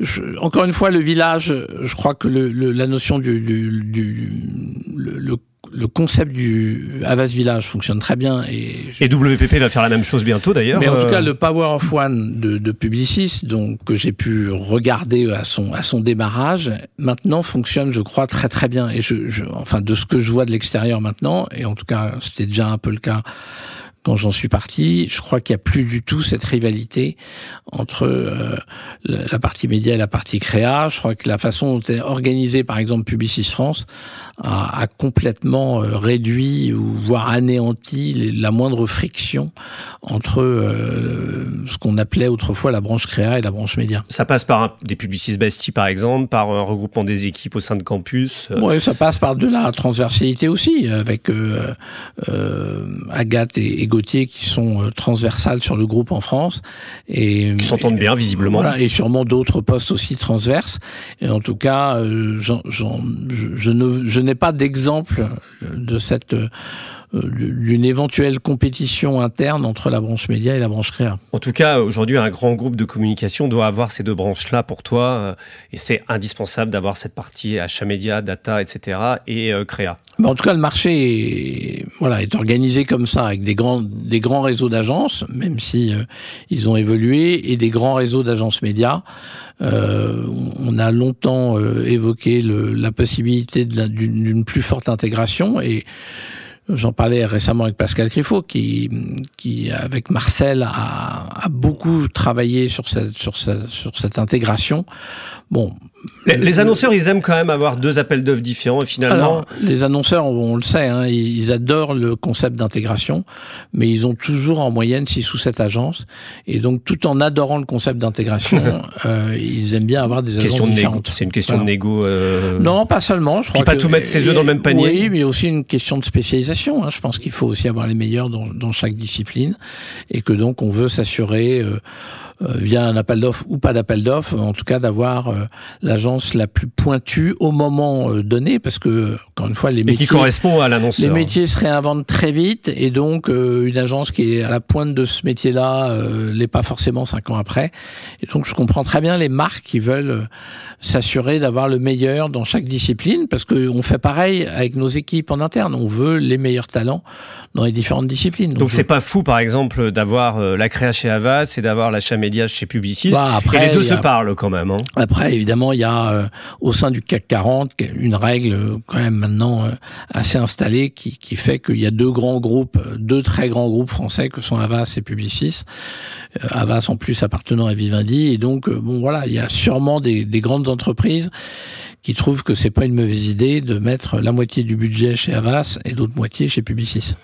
je, encore une fois, le village, je crois que le, le, la notion du, du, du le, le le concept du Havas Village fonctionne très bien. Et, et WPP va faire la même chose bientôt d'ailleurs. Mais en tout cas, euh, le Power of One de, de Publicis, donc que j'ai pu regarder à son à son démarrage, maintenant fonctionne, je crois, très très bien. Et je, je enfin de ce que je vois de l'extérieur maintenant, et en tout cas, c'était déjà un peu le cas quand j'en suis parti, je crois qu'il n'y a plus du tout cette rivalité entre euh, la partie média et la partie créa. Je crois que la façon dont est organisée, par exemple, Publicis France, a, a complètement euh, réduit ou voire anéanti la moindre friction entre euh, ce qu'on appelait autrefois la branche créa et la branche média. Ça passe par des Publicis Bastille, par exemple, par un regroupement des équipes au sein de campus. Oui, ça passe par de la transversalité aussi, avec Agathe et, et qui sont euh, transversales sur le groupe en France et qui s'entendent bien visiblement. Voilà, et sûrement d'autres postes aussi transverses. Et en tout cas, euh, je, je, ne, je n'ai pas d'exemple de cette d'une euh, éventuelle compétition interne entre la branche média et la branche créa. En tout cas, aujourd'hui, un grand groupe de communication doit avoir ces deux branches-là pour toi, euh, et c'est indispensable d'avoir cette partie achat média, data, etc., et euh, créa. en tout cas, le marché est, voilà, est organisé comme ça, avec des grands, des grands réseaux d'agences, même si ils ont évolué, et des grands réseaux d'agences médias. on a longtemps évoqué le, la possibilité d'une plus forte intégration, et J'en parlais récemment avec Pascal Griffo, qui, qui avec Marcel, a, beaucoup travaillé sur, cette, sur cette intégration. Bon, les, annonceurs, ils aiment quand même avoir deux appels d'offres différents et finalement. les annonceurs, on, le sait, hein, ils, adorent le concept d'intégration, mais ils ont toujours en moyenne 6 ou 7 agences. Et donc, tout en adorant le concept d'intégration, euh, ils aiment bien avoir des agences différentes. C'est une question de négo. Euh... Non, pas seulement. Je crois pas tout mettre ses œufs dans le même panier. Oui, mais aussi une question de spécialisation. Hein. Je pense qu'il faut aussi avoir les meilleurs dans, dans, chaque discipline et que donc on veut s'assurer. Euh, via un appel d'offres ou pas d'appel d'offres, en tout cas d'avoir euh, l'agence la plus pointue au moment euh, donné, parce que encore une fois les métiers qui correspond à l'annonceur. Les métiers se réinventent très vite et donc une agence qui est à la pointe de ce métier-là l'est pas forcément cinq ans après. Et donc je comprends très bien les marques qui veulent s'assurer d'avoir le meilleur dans chaque discipline, parce que on fait pareil avec nos équipes en interne. On veut les meilleurs talents dans les différentes disciplines. Donc c'est pas fou, par exemple, d'avoir la créa chez Avas et d'avoir l'achat médias chez Publicis. Bah, après, et les deux se parlent quand même. Hein. Après, évidemment, il y a euh, au sein du CAC 40 une règle euh, quand même maintenant euh, assez installée qui, qui fait qu'il y a deux grands groupes, deux très grands groupes français que sont Avas et Publicis. Avas en plus appartenant à Vivendi. Et donc, bon voilà, il y a sûrement des, des grandes entreprises qui trouvent que c'est pas une mauvaise idée de mettre la moitié du budget chez Avas et l'autre moitié chez Publicis.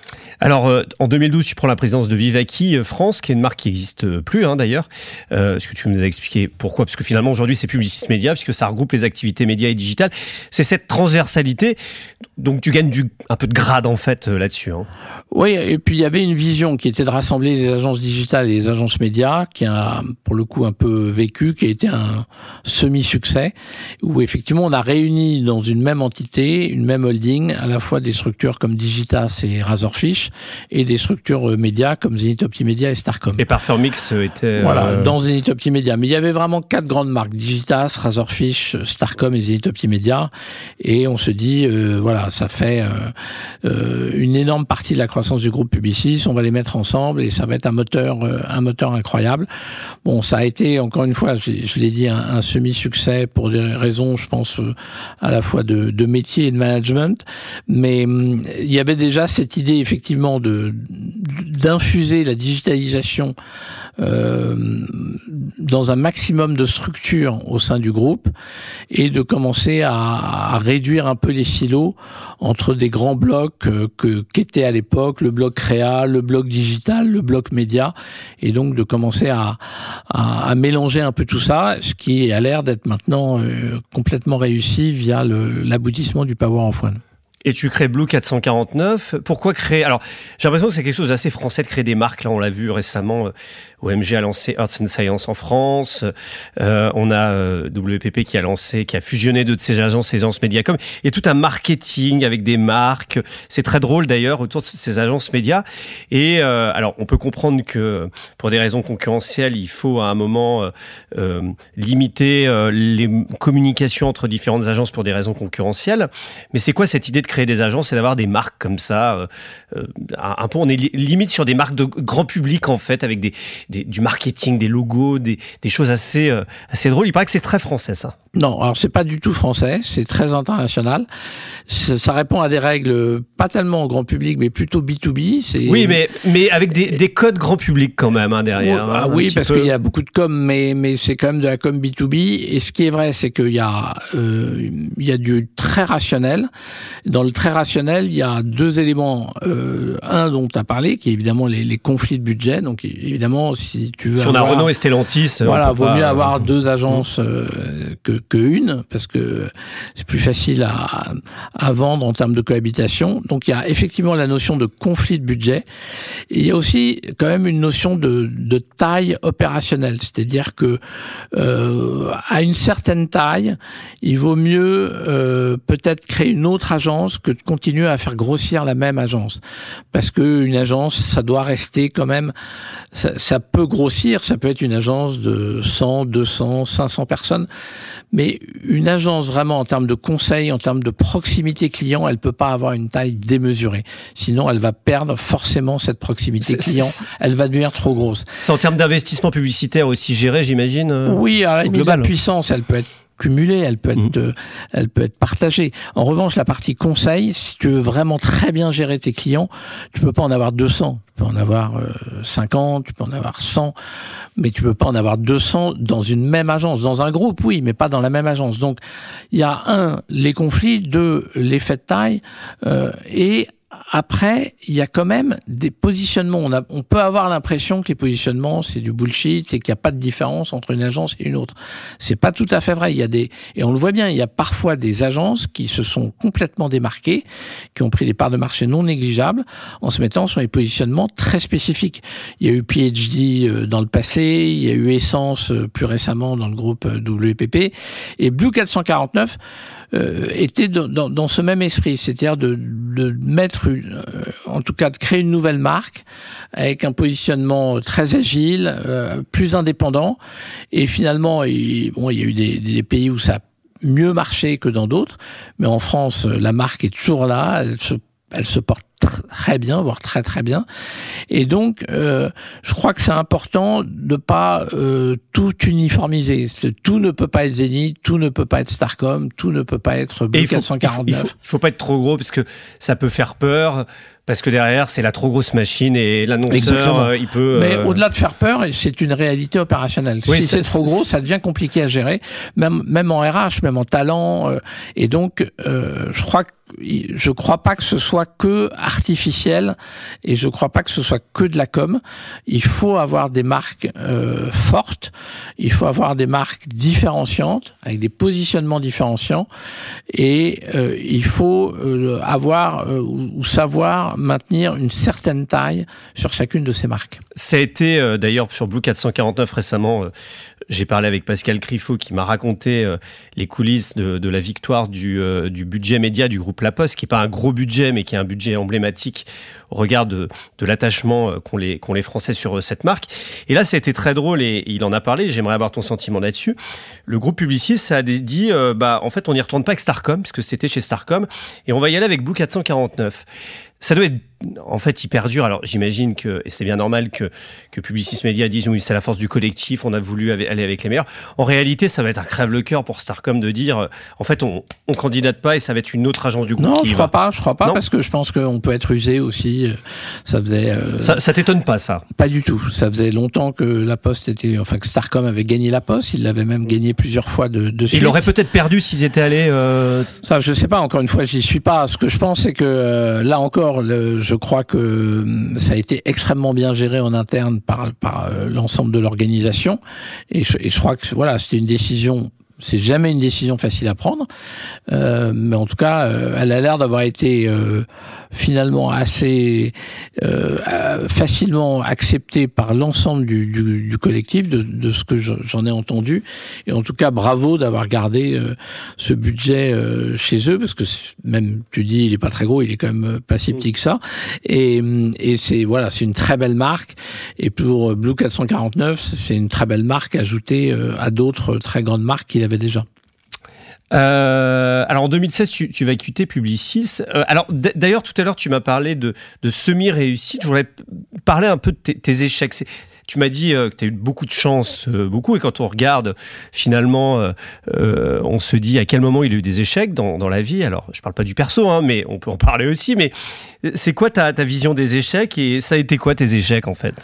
Alors, euh, en 2012, tu prends la présidence de Vivaki euh, France, qui est une marque qui n'existe plus hein, d'ailleurs. Euh, Est-ce que tu nous as expliqué pourquoi? Parce que finalement, aujourd'hui, c'est Publicis Média, puisque ça regroupe les activités médias et digitales. C'est cette transversalité. Donc, tu gagnes du, un peu de grade, en fait, euh, là-dessus. Hein. Oui, et puis il y avait une vision qui était de rassembler les agences digitales et les agences médias, qui a, pour le coup, un peu vécu, qui a été un semi-succès, où effectivement, on a réuni dans une même entité, une même holding, à la fois des structures comme Digitas et Razorfish, et des structures euh, médias comme Zenith Optimedia et Starcom. Et Parfumix euh, était... Voilà, euh, dans Zenith Optimedia. Mais il y avait vraiment quatre grandes marques, Digitas, Razorfish, Starcom et Zenith Optimedia. Et on se dit, voilà, ça fait une énorme partie de la croissance du groupe Publicis, on va les mettre ensemble et ça va être un moteur, un moteur incroyable. Bon, ça a été, encore une fois, je l'ai dit, un, un semi-succès pour des raisons, je pense, à la fois de, métier et de management. Mais hum, il y avait déjà cette idée, effectivement, de d'infuser la digitalisation euh, dans un maximum de structures au sein du groupe et de commencer à, réduire un peu les silos entre des grands blocs euh, que qu'était à l'époque le bloc créa, le bloc digital, le bloc média, et donc de commencer à, à, à mélanger un peu tout ça, ce qui a l'air d'être maintenant euh, complètement réussi via l'aboutissement du Power One. Et tu crées Blue 449. Pourquoi créer? Alors, j'ai l'impression que c'est quelque chose d'assez français de créer des marques. Là, on l'a vu récemment. Euh, OMG a lancé Arts and Science en France. Euh, on a euh, WPP qui a lancé, qui a fusionné deux de ses agences, agences Mediacom. Et tout un marketing avec des marques. C'est très drôle d'ailleurs autour de ces agences médias. Et euh, alors, on peut comprendre que pour des raisons concurrentielles, il faut à un moment euh, limiter les communications entre différentes agences pour des raisons concurrentielles. Mais c'est quoi cette idée de créer des agences et d'avoir des marques comme ça. Euh, euh, un peu, on est limite sur des marques de grand public en fait, avec des, du marketing, des logos, des, des choses assez, euh, assez drôles. Il paraît que c'est très français ça. Non, alors c'est pas du tout français, c'est très international. Ça, répond à des règles pas tellement au grand public, mais plutôt B2B. Oui, mais, mais avec des, des codes grand public quand même hein, derrière. Ah, oui, parce qu'il y a beaucoup de com, mais, mais c'est quand même de la com B2B. Et ce qui est vrai, c'est qu'il y, a, euh, il y a du très rationnel. Dans le très rationnel, il y a deux éléments. Euh, un dont tu as parlé, qui est évidemment les, les, conflits de budget. Donc évidemment, si tu veux... Si on a Renault et Stellantis... Voilà, vaut mieux avoir deux agences euh, que que une, parce que c'est plus facile à, à vendre en termes de cohabitation. Donc il y a effectivement la notion de conflit de budget. Et il y a aussi quand même une notion de, de taille opérationnelle, c'est-à-dire que euh, à une certaine taille, il vaut mieux euh, peut-être créer une autre agence que de continuer à faire grossir la même agence, parce que une agence, ça doit rester quand même, ça, ça peut grossir, ça peut être une agence de 100, 200, 500 personnes, mais une agence vraiment en termes de conseil, en termes de proximité client, elle peut pas avoir une taille démesurée. Sinon, elle va perdre forcément cette proximité client. Elle va devenir trop grosse. C'est en termes d'investissement publicitaire aussi géré, j'imagine. Euh, oui, à la limite, la puissance, elle peut être cumulée, elle peut être, mmh. elle peut être partagée. En revanche, la partie conseil, si tu veux vraiment très bien gérer tes clients, tu peux pas en avoir 200. Tu peux en avoir 50, tu peux en avoir 100, mais tu peux pas en avoir 200 dans une même agence. Dans un groupe, oui, mais pas dans la même agence. Donc, il y a un, les conflits, deux, l'effet de taille, euh, et après, il y a quand même des positionnements. On, a, on peut avoir l'impression que les positionnements, c'est du bullshit et qu'il n'y a pas de différence entre une agence et une autre. C'est pas tout à fait vrai. Il y a des, et on le voit bien, il y a parfois des agences qui se sont complètement démarquées, qui ont pris des parts de marché non négligeables en se mettant sur des positionnements très spécifiques. Il y a eu PhD euh, dans le passé, il y a eu Essence euh, plus récemment dans le groupe euh, WPP et Blue 449 euh, était dans, dans, dans, ce même esprit, c'est-à-dire de, de, mettre, une, euh, en tout cas de créer une nouvelle marque avec un positionnement très agile, euh, plus indépendant. Et finalement, il, bon, il y a eu des, des pays où ça a mieux marché que dans d'autres, mais en France, la marque est toujours là, elle se elle se porte très bien, voire très très bien. Et donc, euh, je crois que c'est important de pas euh, tout uniformiser. Tout ne peut pas être Zenith, tout ne peut pas être Starcom, tout ne peut pas être B449. Il faut, il, faut, il faut pas être trop gros parce que ça peut faire peur parce que derrière c'est la trop grosse machine et l'annonceur euh, il peut. Mais au-delà de faire peur, c'est une réalité opérationnelle. si c'est trop gros, ça devient compliqué à gérer, même même en RH, même en talent. Et donc, je crois que je crois pas que ce soit que artificiel et je crois pas que ce soit que de la com. Il faut avoir des marques euh, fortes, il faut avoir des marques différenciantes avec des positionnements différenciants et euh, il faut euh, avoir ou savoir maintenir une certaine taille sur chacune de ces marques. Ça a été d'ailleurs sur Blue 449 récemment j'ai parlé avec Pascal Criffaut qui m'a raconté euh, les coulisses de, la victoire euh, du, budget média du groupe La Poste, qui n'est pas un gros budget, mais qui est un budget emblématique au regard de, l'attachement euh, qu'ont les, Français sur cette marque. Et là, ça a été très drôle et, il en a parlé. J'aimerais avoir ton sentiment là-dessus. Le groupe publiciste a dit, bah, en fait, on n'y retourne pas avec Starcom, parce que c'était chez Starcom, et on va y aller avec Blue 449 ça doit être en fait hyper dur. Alors j'imagine que, et c'est bien normal que, que Publicis Media dise oui, c'est la force du collectif, on a voulu aller avec les meilleurs. En réalité, ça va être un crève-le-cœur pour Starcom de dire euh, en fait, on, on candidate pas et ça va être une autre agence du groupe. Non, je crois pas, je crois pas, parce que je pense qu'on peut être usé aussi. Euh, ça faisait. Euh, ça, ça t'étonne pas, ça? Pas du tout. Ça faisait longtemps que la Poste était. Enfin, que Starcom avait gagné la Poste, il l'avait même gagné plusieurs fois de, de suite. Il l'aurait peut-être perdu s'ils étaient allés. Ça, je sais pas, encore une fois, j'y suis pas. Ce que je pense, c'est que là encore, je crois que euh, ça a été extrêmement bien géré en interne par, euh, l'ensemble de l'organisation. Et je, et je crois que voilà, c'était une décision c'est jamais une décision facile à prendre, euh, mais en tout cas, euh, elle a l'air d'avoir été euh, finalement assez euh, facilement acceptée par l'ensemble du, du, du, collectif, de, de ce que j'en ai entendu. Et en tout cas, bravo d'avoir gardé ce budget chez eux, parce que même tu dis, il est pas très gros, il est quand même pas si petit que ça. Et, et c'est voilà, c'est une très belle marque. Et pour Blue 449, c'est une très belle marque ajoutée à d'autres très grandes marques qu'il avait déjà. Euh, alors en 2016, tu, vas quitter Publicis. Euh, alors d'ailleurs, tout à l'heure, tu m'as parlé de, semi-réussite. Je voudrais parler un peu de tes, échecs. Tu m'as dit euh, que tu as eu beaucoup de chance, beaucoup, et quand on regarde, finalement, on se dit à quel moment il a eu des échecs dans, dans la vie. Alors, je parle pas du perso, hein, mais on peut en parler aussi. Mais c'est quoi ta, ta, vision des échecs et ça a été quoi tes échecs en fait?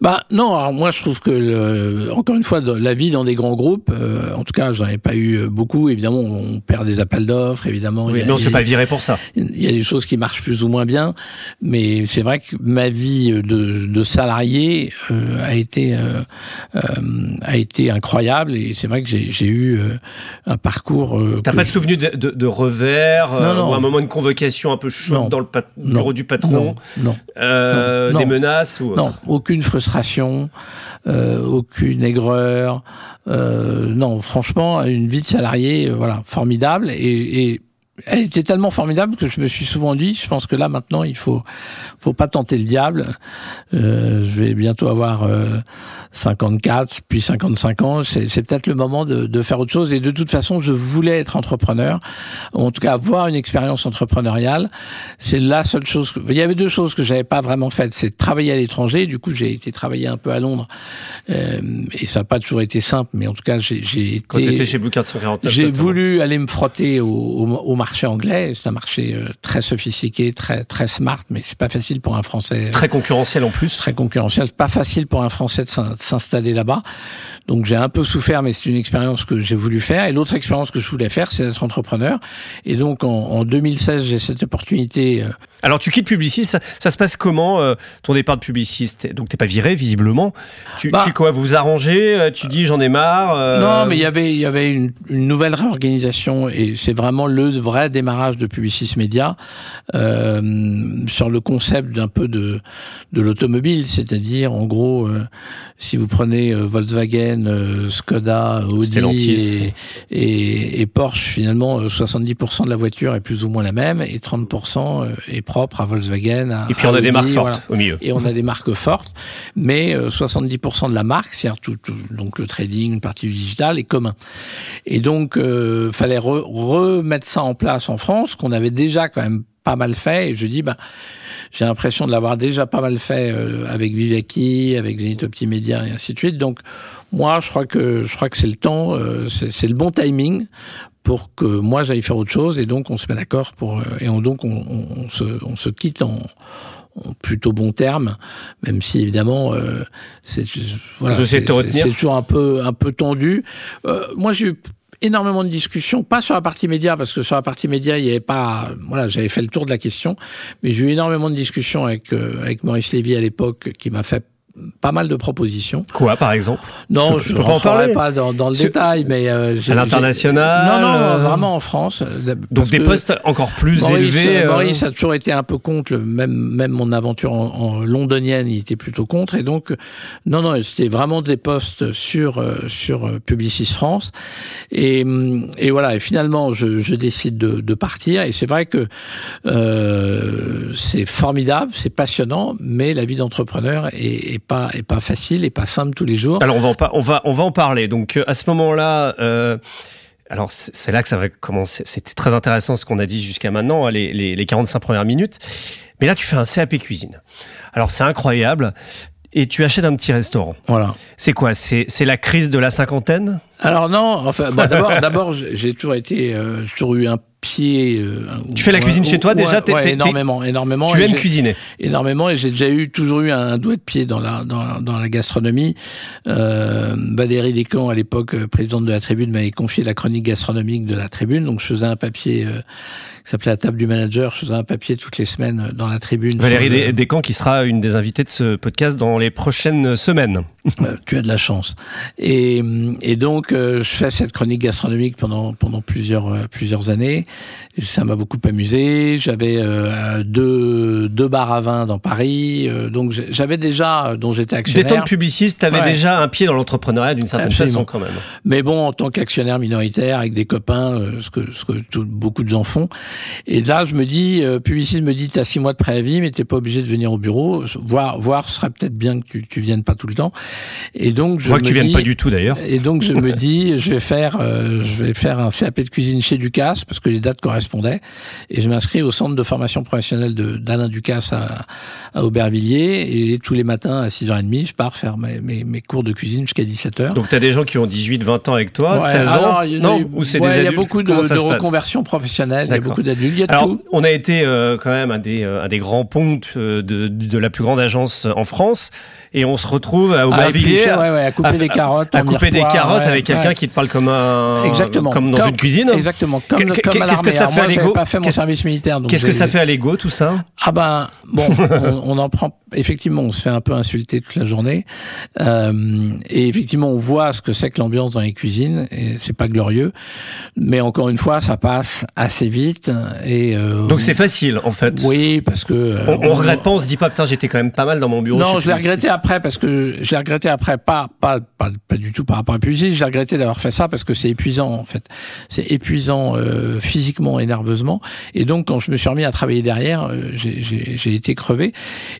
Bah non, alors moi je trouve que le, encore une fois la vie dans des grands groupes, euh, en tout cas j'en ai pas eu beaucoup. Évidemment on perd des appels d'offres, évidemment. Oui, mais on s'est pas viré pour ça. Il y a des choses qui marchent plus ou moins bien, mais c'est vrai que ma vie de, de salarié euh, a été euh, euh, a été incroyable et c'est vrai que j'ai eu euh, un parcours. T'as pas de souvenir de, de, de revers non, non, ou un moment de convocation un peu chaud dans le non du patron Non. Euh, des menaces ou Non, aucune frustration, euh, aucune aigreur. Euh, non, franchement, une vie de salarié, voilà, formidable. Et, et elle était tellement formidable que je me suis souvent dit, je pense que là maintenant il faut, faut pas tenter le diable. Euh, je vais bientôt avoir 54 puis 55 ans. C'est peut-être le moment de, de, faire autre chose. Et de toute façon, je voulais être entrepreneur, en tout cas avoir une expérience entrepreneuriale. C'est la seule chose. Que... Il y avait deux choses que j'avais pas vraiment faites, c'est travailler à l'étranger. Du coup, j'ai été travailler un peu à Londres euh, et ça n'a pas toujours été simple, mais en tout cas, j'ai été. Quand tu étais chez Blue 449 J'ai voulu aller me frotter au, au, au marché anglais. C'est un marché euh, très sophistiqué, très très smart, mais c'est pas facile pour un Français. Très concurrentiel en plus. Très concurrentiel. C'est pas facile pour un Français de s'installer là-bas. Donc j'ai un peu souffert, mais c'est une expérience que j'ai voulu faire. Et l'autre expérience que je voulais faire, c'est d'être entrepreneur. Et donc en, en 2016, j'ai cette opportunité. Euh, Alors tu quittes Publicis, ça, ça se passe comment euh, ton départ de Publicis? Donc t'es pas viré visiblement. Tu, bah, tu quoi vous arrangez euh, Tu dis j'en ai marre euh... Non, mais il y avait il y avait une, une nouvelle réorganisation et c'est vraiment le vrai démarrage de Publicis Media euh, sur le concept d'un peu de de l'automobile, c'est-à-dire en gros si vous prenez Volkswagen, Skoda, Audi et, et, et, Porsche, finalement 70% de la voiture est plus ou moins la même et 30% est propre à Volkswagen. À, et puis on a Audi, des marques fortes au milieu. Et on a des marques fortes, mais euh, 70% de la marque, c'est-à-dire tout, tout, donc le trading, une partie du digital, est commun. Et donc, euh, fallait re, remettre ça en place en France, qu'on avait déjà quand même pas mal fait. Et je dis, bah, j'ai l'impression de l'avoir déjà pas mal fait euh, avec Viveki, avec Zenith Optimedia et ainsi de suite. Donc, moi, je crois que je crois que c'est le temps, euh, c'est le bon timing pour que moi j'aille faire autre chose et donc on se met d'accord pour euh, et on, donc on, on, on, se, on se quitte en, en plutôt bon terme, même si évidemment euh, c'est voilà, c'est toujours un peu un peu tendu. Euh, moi j'ai eu énormément de discussions, pas sur la partie média, parce que sur la partie média, il n'y avait pas, voilà, j'avais fait le tour de la question, mais j'ai eu énormément de discussions avec, euh, avec Maurice Lévy à l'époque, qui m'a fait pas mal de propositions. Quoi, par exemple? Non, je ne rentrerai pas dans, dans le Sur... détail, mais euh, à l'international. Non, non, euh... vraiment en France. Donc des postes encore plus Maurice, élevés. Euh... Maurice a toujours été un peu contre, même même mon aventure en, en, londonienne, il était plutôt contre, et donc non, non, c'était vraiment des postes sur euh, sur Publicis France, et et voilà, et finalement je, je décide de, de, partir, et c'est vrai que euh, c'est formidable, c'est passionnant, mais la vie d'entrepreneur est, est pas est pas facile et pas simple tous les jours. Alors on va en, on va on va en parler. Donc à ce moment-là. Euh alors c'est là que ça va commencer. C'était très intéressant ce qu'on a dit jusqu'à maintenant, les, les, les 45 premières minutes. Mais là, tu fais un CAP cuisine. Alors c'est incroyable. Et tu achètes un petit restaurant. Voilà. C'est quoi? C'est la crise de la cinquantaine? Alors non. Enfin, d'abord, d'abord, j'ai toujours été, euh, toujours eu un pied. Euh, tu fais la cuisine chez toi déjà ouais, ouais, Énormément, énormément. Tu aimes cuisiner Énormément, et j'ai déjà eu toujours eu un doigt de pied dans la dans, dans la gastronomie. Euh, Valérie Descamps, à l'époque présidente de la Tribune, m'avait confié la chronique gastronomique de la Tribune, donc je faisais un papier euh, qui s'appelait la table du manager. Je faisais un papier toutes les semaines dans la Tribune. Valérie le... Descamps, qui sera une des invitées de ce podcast dans les prochaines semaines. Euh, tu as de la chance. Et, et donc, je fais cette chronique gastronomique pendant pendant plusieurs euh, plusieurs années. Ça m'a beaucoup amusé. J'avais euh, deux, deux bars à vin dans Paris. Euh, donc j'avais déjà, dont j'étais actionnaire. Des temps de publiciste, tu avais ouais. déjà un pied dans l'entrepreneuriat d'une certaine Absolument. façon quand même. Mais bon, en tant qu'actionnaire minoritaire, avec des copains, ce que, ce que tout, beaucoup de gens font. Et là, je me dis, publiciste me dit, tu as six mois de préavis, mais t'es pas obligé de venir au bureau. Voir, voir, ce serait peut-être bien que tu, tu viennes pas tout le temps. Et donc, je, je vois que tu dis, viennes pas du tout d'ailleurs. Et donc, je me dis, je vais faire, euh, je vais faire un CAP de cuisine chez Ducasse, parce que les dates correspondent correspondait. Et je m'inscris au centre de formation professionnelle d'Alain Ducasse à, à, Aubervilliers. Et tous les matins à 6h30, je pars faire mes, mes, mes cours de cuisine jusqu'à 17h. Donc tu as des gens qui ont 18, 20 ans avec toi, ouais, 16 alors, ans Non, ou c'est ouais, des adultes Il y a beaucoup de, de reconversion professionnelle, il y a beaucoup d'adultes, il y a alors, tout. On a été euh, quand même un des, euh, un des grands ponts de, de, de la plus grande agence en France et on se retrouve à Aubervilliers ah, ouais, ouais, à couper à, des carottes, à, couper des carottes avec quelqu'un qui te parle comme un exactement comme dans comme, une cuisine. Exactement. Comme, comme Qu'est-ce que ça fait à l'ego pas fait mon service militaire. Qu'est-ce que ça fait à l'ego tout ça Ah ben bon, on, on, en prend effectivement, on se fait un peu insulter toute la journée euh, et effectivement on voit ce que c'est que l'ambiance dans les cuisines et c'est pas glorieux. Mais encore une fois, ça passe assez vite et euh, donc c'est facile en fait. Oui, parce que euh, on, on, regrette pas, on se dit pas putain j'étais quand même pas mal dans mon bureau. Non, je l'ai regretté après parce que je l'ai regretté après pas, pas pas pas du tout par rapport à Publicis, j'ai regretté d'avoir fait ça parce que c'est épuisant en fait. C'est épuisant euh, physiquement et nerveusement. Et donc, quand je me suis remis à travailler derrière, euh, j'ai été crevé.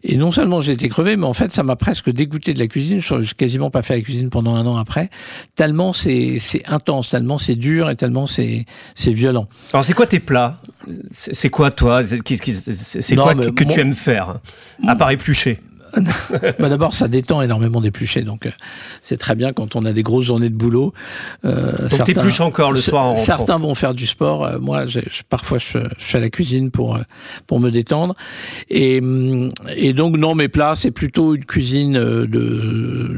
Et non seulement j'ai été crevé, mais en fait, ça m'a presque dégoûté de la cuisine. Je n'ai quasiment pas fait la cuisine pendant un an après. Tellement c'est intense, tellement c'est dur et tellement c'est violent. Alors, c'est quoi tes plats? C'est quoi, toi? C'est quoi que, tu aimes faire? À part éplucher bah D'abord, ça détend énormément d'éplucher, donc euh, c'est très bien quand on a des grosses journées de boulot. Euh, donc t'épluches encore le soir en Certains vont faire du sport. Euh, moi, je, parfois, je, je, fais la cuisine pour euh, pour me détendre. Et, mm, et donc, non, mes plats, c'est plutôt une cuisine de, de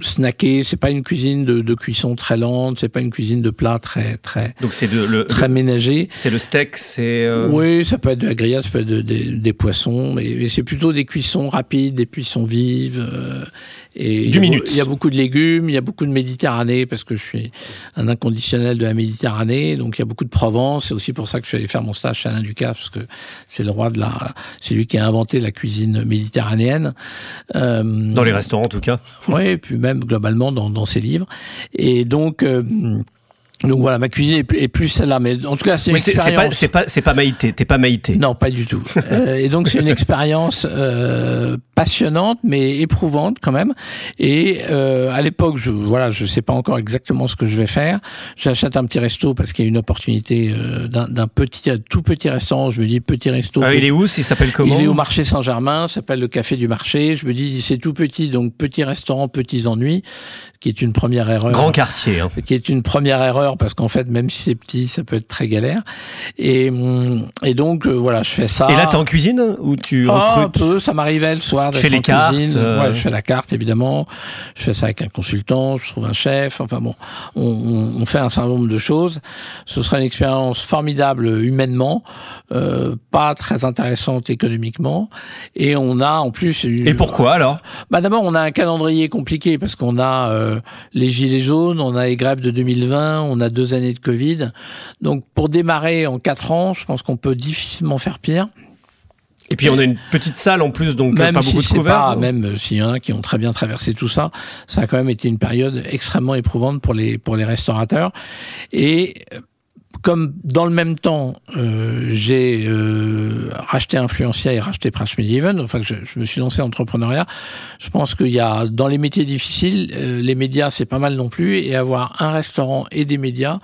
snacker. C'est pas une cuisine de, de cuisson très lente. C'est pas une cuisine de plat très très. Donc c'est le très ménager. C'est le steak, c'est. Oui, ça peut être de la grillade, ça peut être de, des poissons, mais, mais c'est plutôt des cuissons rapides des puissons vives. Euh, et du il, il y a beaucoup de légumes, il y a beaucoup de Méditerranée parce que je suis un inconditionnel de la Méditerranée, donc il y a beaucoup de Provence. C'est aussi pour ça que je suis allé faire mon stage chez Alain Ducasse parce que c'est le roi de la, c'est lui qui a inventé la cuisine méditerranéenne. Euh, dans les restaurants en tout cas. Oui, et puis même globalement dans, dans ses livres. Et donc euh, donc voilà, ma cuisine est plus celle-là, mais en tout cas c'est une expérience. C'est pas, c'est pas, Maïté, t'es pas Maïté. Non, pas du tout. euh, et donc c'est une expérience euh, passionnante, mais éprouvante quand même. Et euh, à l'époque, je voilà, je sais pas encore exactement ce que je vais faire. J'achète un petit resto parce qu'il y a une opportunité euh, d'un petit, tout petit restaurant. Je me dis petit resto. Ah, il est où? Il s'appelle comment? Il est au marché Saint-Germain. S'appelle le Café du Marché. Je me dis c'est tout petit, donc petit restaurant, petits ennuis, qui est une première erreur. Grand quartier. Hein. Qui est une première erreur parce qu'en fait, même si c'est petit, ça peut être très galère. Et, hum, et donc, euh, voilà, je fais ça. Et là, t'es en cuisine ou tu ah, recrutes Un peu, ça m'arrivait le soir d'être en les cartes. Euh... Ouais, je fais la carte, évidemment. Je fais ça avec un consultant, je trouve un chef. Enfin bon, on, on fait un certain nombre de choses. Ce sera une expérience formidable humainement, euh, pas très intéressante économiquement. Et on a en plus... Une... Et pourquoi alors? Bah D'abord, on a un calendrier compliqué parce qu'on a euh, les gilets jaunes, on a les grèves de 2020, on a deux années de Covid. Donc pour démarrer en quatre ans, je pense qu'on peut difficilement faire pire. Et puis on a une petite salle en plus, donc même pas beaucoup si de couverts. même s'il y en a qui ont très bien traversé tout ça, ça a quand même été une période extrêmement éprouvante pour les pour les restaurateurs. Et comme dans le même temps, euh, j'ai euh, racheté Influencia et racheté Media Event, enfin je, je, me suis lancé en entrepreneuriat, je pense qu'il y a dans les métiers difficiles, euh, les médias c'est pas mal non plus, et avoir un restaurant et des médias,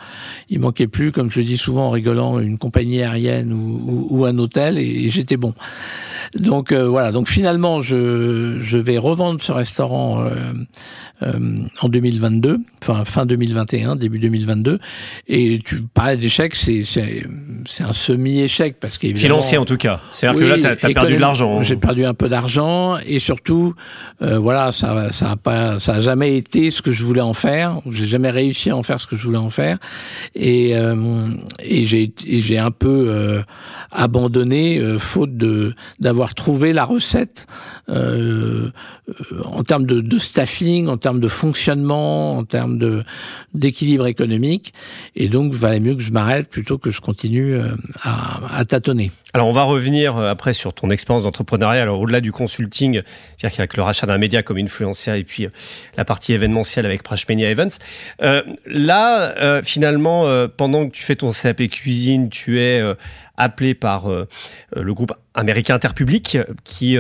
il manquait plus, comme je le dis souvent en rigolant, une compagnie aérienne ou, ou, ou un hôtel, et, j'étais bon. Donc euh, voilà, donc finalement je, je vais revendre ce restaurant euh, euh, en 2022, enfin fin 2021, début 2022, et tu parlais d'échec, c'est c'est un semi-échec parce financier en tout cas. C'est-à-dire que là tu as, perdu de l'argent. J'ai perdu un peu d'argent et surtout euh, voilà ça ça a pas ça a jamais été ce que je voulais en faire. J'ai jamais réussi à en faire ce que je voulais en faire et euh, et j'ai un peu euh, abandonné faute de d'avoir trouvé la recette en termes de, de staffing, en termes de fonctionnement, en termes de d'équilibre économique. Et donc, il valait mieux que je m'arrête plutôt que je continue euh, à, tâtonner. Alors, on va revenir euh, après sur ton expérience d'entrepreneuriat. Alors, au-delà du consulting, c'est-à-dire qu'avec le rachat d'un média comme Influencia et puis euh, la partie événementielle avec Prashmenia Events, là, finalement, pendant que tu fais ton CAP cuisine, tu es appelé par le groupe américain Interpublic qui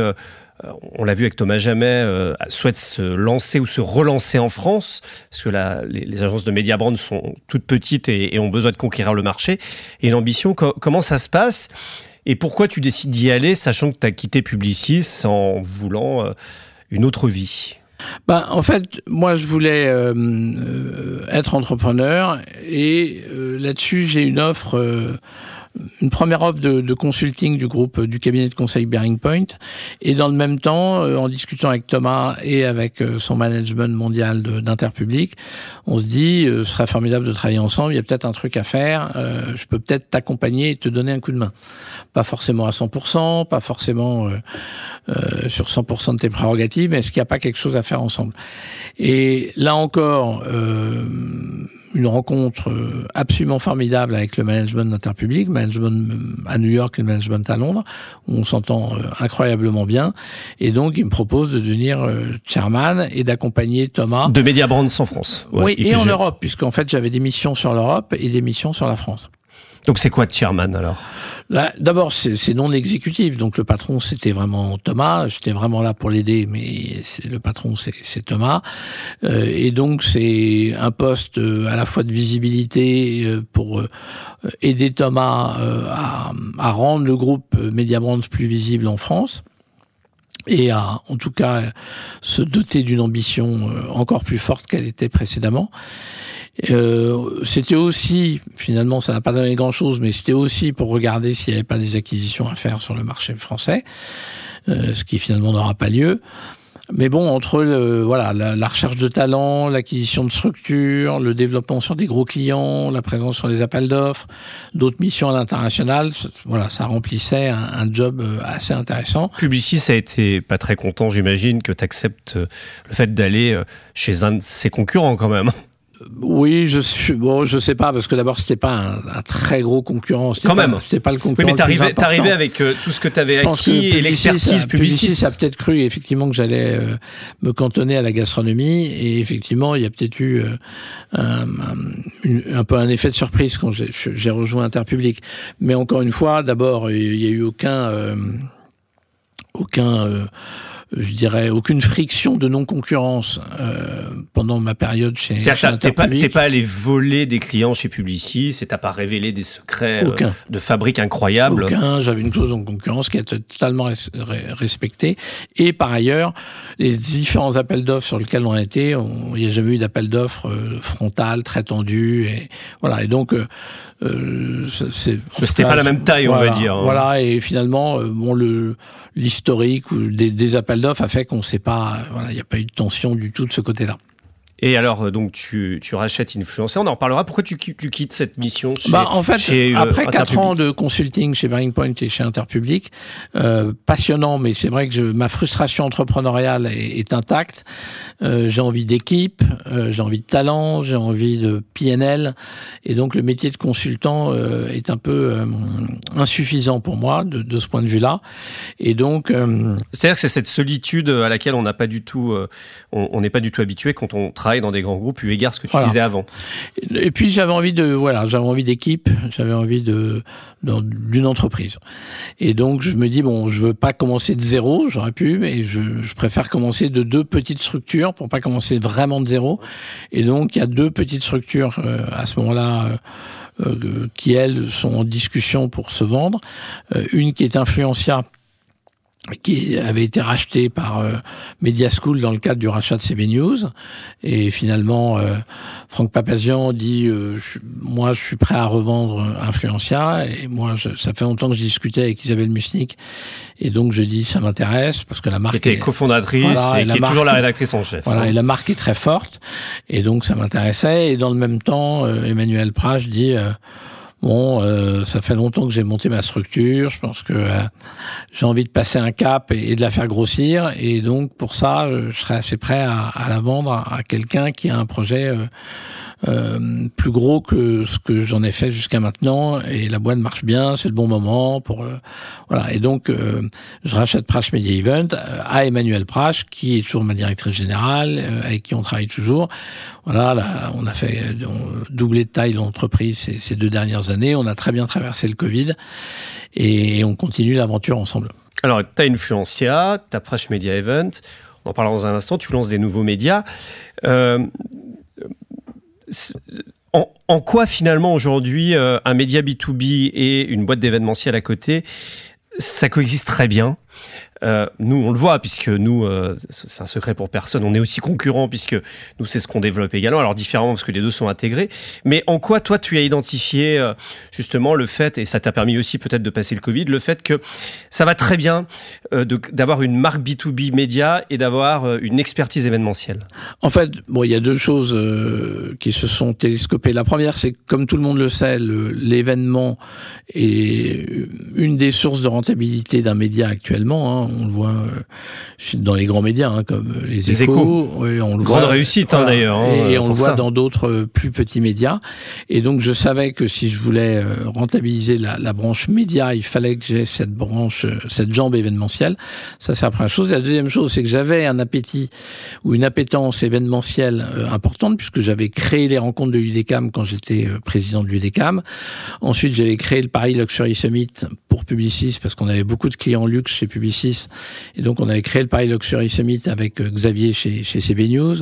on l'a vu avec Thomas Jamais, euh, souhaite se lancer ou se relancer en France, parce que les, agences de média brand sont toutes petites et, ont besoin de conquérir le marché. Et l'ambition, co comment ça se passe? Et pourquoi tu décides d'y aller, sachant que tu as quitté Publicis en voulant euh, une autre vie? Ben, en fait, moi, je voulais euh, euh, être entrepreneur et euh, là-dessus, j'ai une offre une première offre de, de, consulting du groupe du cabinet de conseil Bearing Point. Et dans le même temps euh, en discutant avec Thomas et avec euh, son management mondial d'Interpublic on se dit euh, ce serait formidable de travailler ensemble. Il y a peut-être un truc à faire. Euh, je peux peut-être t'accompagner et te donner un coup de main. Pas forcément à 100% pas forcément euh, sur 100% de tes prérogatives mais est-ce qu'il n'y a pas quelque chose à faire ensemble? Et là encore une rencontre absolument formidable avec le management d'Interpublic, management à New York et le management à Londres, où on s'entend incroyablement bien. Et donc, il me propose de devenir chairman et d'accompagner Thomas. De Media Brands en France. Ouais, oui, IPG. et en Europe, puisqu'en fait, j'avais des missions sur l'Europe et des missions sur la France. Donc c'est quoi chairman alors? D'abord, c'est non exécutif. Donc le patron, c'était vraiment Thomas. J'étais vraiment là pour l'aider, mais le patron, c'est Thomas. Euh, et donc c'est un poste euh, à la fois de visibilité euh, pour aider Thomas à, à, rendre le groupe Media Brands plus visible en France et à, en tout cas, se doter d'une ambition encore plus forte qu'elle était précédemment. Euh, c'était aussi, finalement, ça n'a pas donné grand-chose, mais c'était aussi pour regarder s'il n'y avait pas des acquisitions à faire sur le marché français, euh, ce qui finalement n'aura pas lieu. Mais bon, entre le, voilà, la, recherche de talent, l'acquisition de structures, le développement sur des gros clients, la présence sur des appels d'offres, d'autres missions à l'international, voilà, ça remplissait un, job euh, assez intéressant. Publicis a été pas très content, j'imagine, que tu acceptes le fait d'aller chez un de ses concurrents quand même. Oui, je suis bon, je sais pas parce que d'abord c'était pas un, un, très gros concurrent. Quand même, c'était pas le concurrent. Oui, mais t'arrivais, avec euh, tout ce que t'avais acquis et l'expertise Publicis. Ça a peut-être cru effectivement que j'allais euh, me cantonner à la gastronomie et effectivement il y a peut-être eu euh, un, un, peu un effet de surprise quand j'ai rejoint Interpublic. Mais encore une fois, d'abord il y a eu aucun aucun je dirais, aucune friction de non-concurrence euh, pendant ma période chez, chez T'es pas, pas allé voler des clients chez Publicis et t'as pas révélé des secrets euh, de fabrique incroyables Aucun. J'avais une clause de concurrence qui était totalement respectée. Et par ailleurs, les différents appels d'offres sur lesquels on a été, il n'y a jamais eu d'appel d'offres euh, frontal, très tendu. Et voilà. Et donc, euh, euh c'était pas la même taille, on va dire. Hein. Voilà. Et finalement, bon, le l'historique des, des appels d'offres a fait qu'on ne sait pas, voilà, il n'y a pas eu de tension du tout de ce côté-là. Et alors, euh, donc, tu, tu rachètes Influencer. On en reparlera. Pourquoi tu, tu quittes cette mission chez, bah, En fait, chez, euh, après quatre ans de consulting chez Bearing Point et chez Interpublic, euh, passionnant, mais c'est vrai que je, ma frustration entrepreneuriale est, est intacte. Euh, j'ai envie d'équipe, euh, j'ai envie de talent, j'ai envie de PNL. Et donc, le métier de consultant euh, est un peu insuffisant pour moi de, de, ce point de vue-là. Et donc... C'est-à-dire que c'est cette solitude à laquelle on n'a pas du tout... on n'est pas du tout habitué quand on travaille dans des grands groupes, eu égard ce que tu disais avant. Et puis j'avais envie de voilà, j'avais envie d'équipe, j'avais envie de d'une entreprise. Et donc je me dis bon, je veux pas commencer de zéro, j'aurais pu, mais je, je, préfère commencer de deux petites structures pour pas commencer vraiment de zéro. Et donc il y a deux petites structures euh, à ce moment-là. Euh, euh, qui elles sont en discussion pour se vendre. une qui est Influencia, qui avait été racheté par euh, Media School dans le cadre du rachat de CB News. Et finalement, euh, Franck Papazian dit euh, Moi, je suis prêt à revendre Influencia. Et moi, ça fait longtemps que je discutais avec Isabelle Musnik. Et donc, je dis Ça m'intéresse parce que la marque. Qui était cofondatrice et, qui est toujours la rédactrice en chef. Voilà, hein. et la marque est très forte. Et donc, ça m'intéressait. Et dans le même temps, Emmanuel Prache dit Bon, euh, ça fait longtemps que j'ai monté ma structure. Je pense que euh, j'ai envie de passer un cap et, de la faire grossir. Et donc, pour ça, euh, je serais assez prêt à, à la vendre à, quelqu'un qui a un projet euh, plus gros que ce que j'en ai fait jusqu'à maintenant et la boîte marche bien, c'est le bon moment pour euh, voilà et donc euh, je rachète Prash Media Event à Emmanuel Prash qui est toujours ma directrice générale avec qui on travaille toujours. Voilà, là, on a fait doubler de taille l'entreprise ces, deux dernières années, on a très bien traversé le Covid et on continue l'aventure ensemble. Alors, tu as Influencia, tu as Prash Media Event, on en parlera dans un instant, tu lances des nouveaux médias. Euh, en, quoi finalement aujourd'hui euh, un média B2B et une boîte d'événementiel à côté, ça coexiste très bien? Euh, nous, on le voit, puisque nous, euh, c'est un secret pour personne, on est aussi concurrents, puisque nous, c'est ce qu'on développe également, alors différemment, parce que les deux sont intégrés. Mais en quoi, toi, tu as identifié euh, justement le fait, et ça t'a permis aussi peut-être de passer le Covid, le fait que ça va très bien d'avoir une marque B2B média et d'avoir une expertise événementielle? En fait, bon, il y a deux choses qui se sont télescopées. La première, c'est comme tout le monde le sait, l'événement est une des sources de rentabilité d'un média actuellement. Hein on le voit dans les grands médias hein, comme les, les Échos. on le Grande réussite hein, d'ailleurs. Hein, et, on le voit dans d'autres plus petits médias. Et donc je savais que si je voulais rentabiliser la, la branche média, il fallait que j'ai cette branche, cette jambe événementielle. Ça c'est la première chose. La deuxième chose, c'est que j'avais un appétit ou une appétence événementielle importante puisque j'avais créé les rencontres de l'UDECAM quand j'étais président de l'UDECAM. Ensuite, j'avais créé le Paris Luxury Summit pour Publicis parce qu'on avait beaucoup de clients luxe chez Publicis. Et donc, on avait créé le Paris Luxury Summit avec euh, Xavier chez, chez CB News.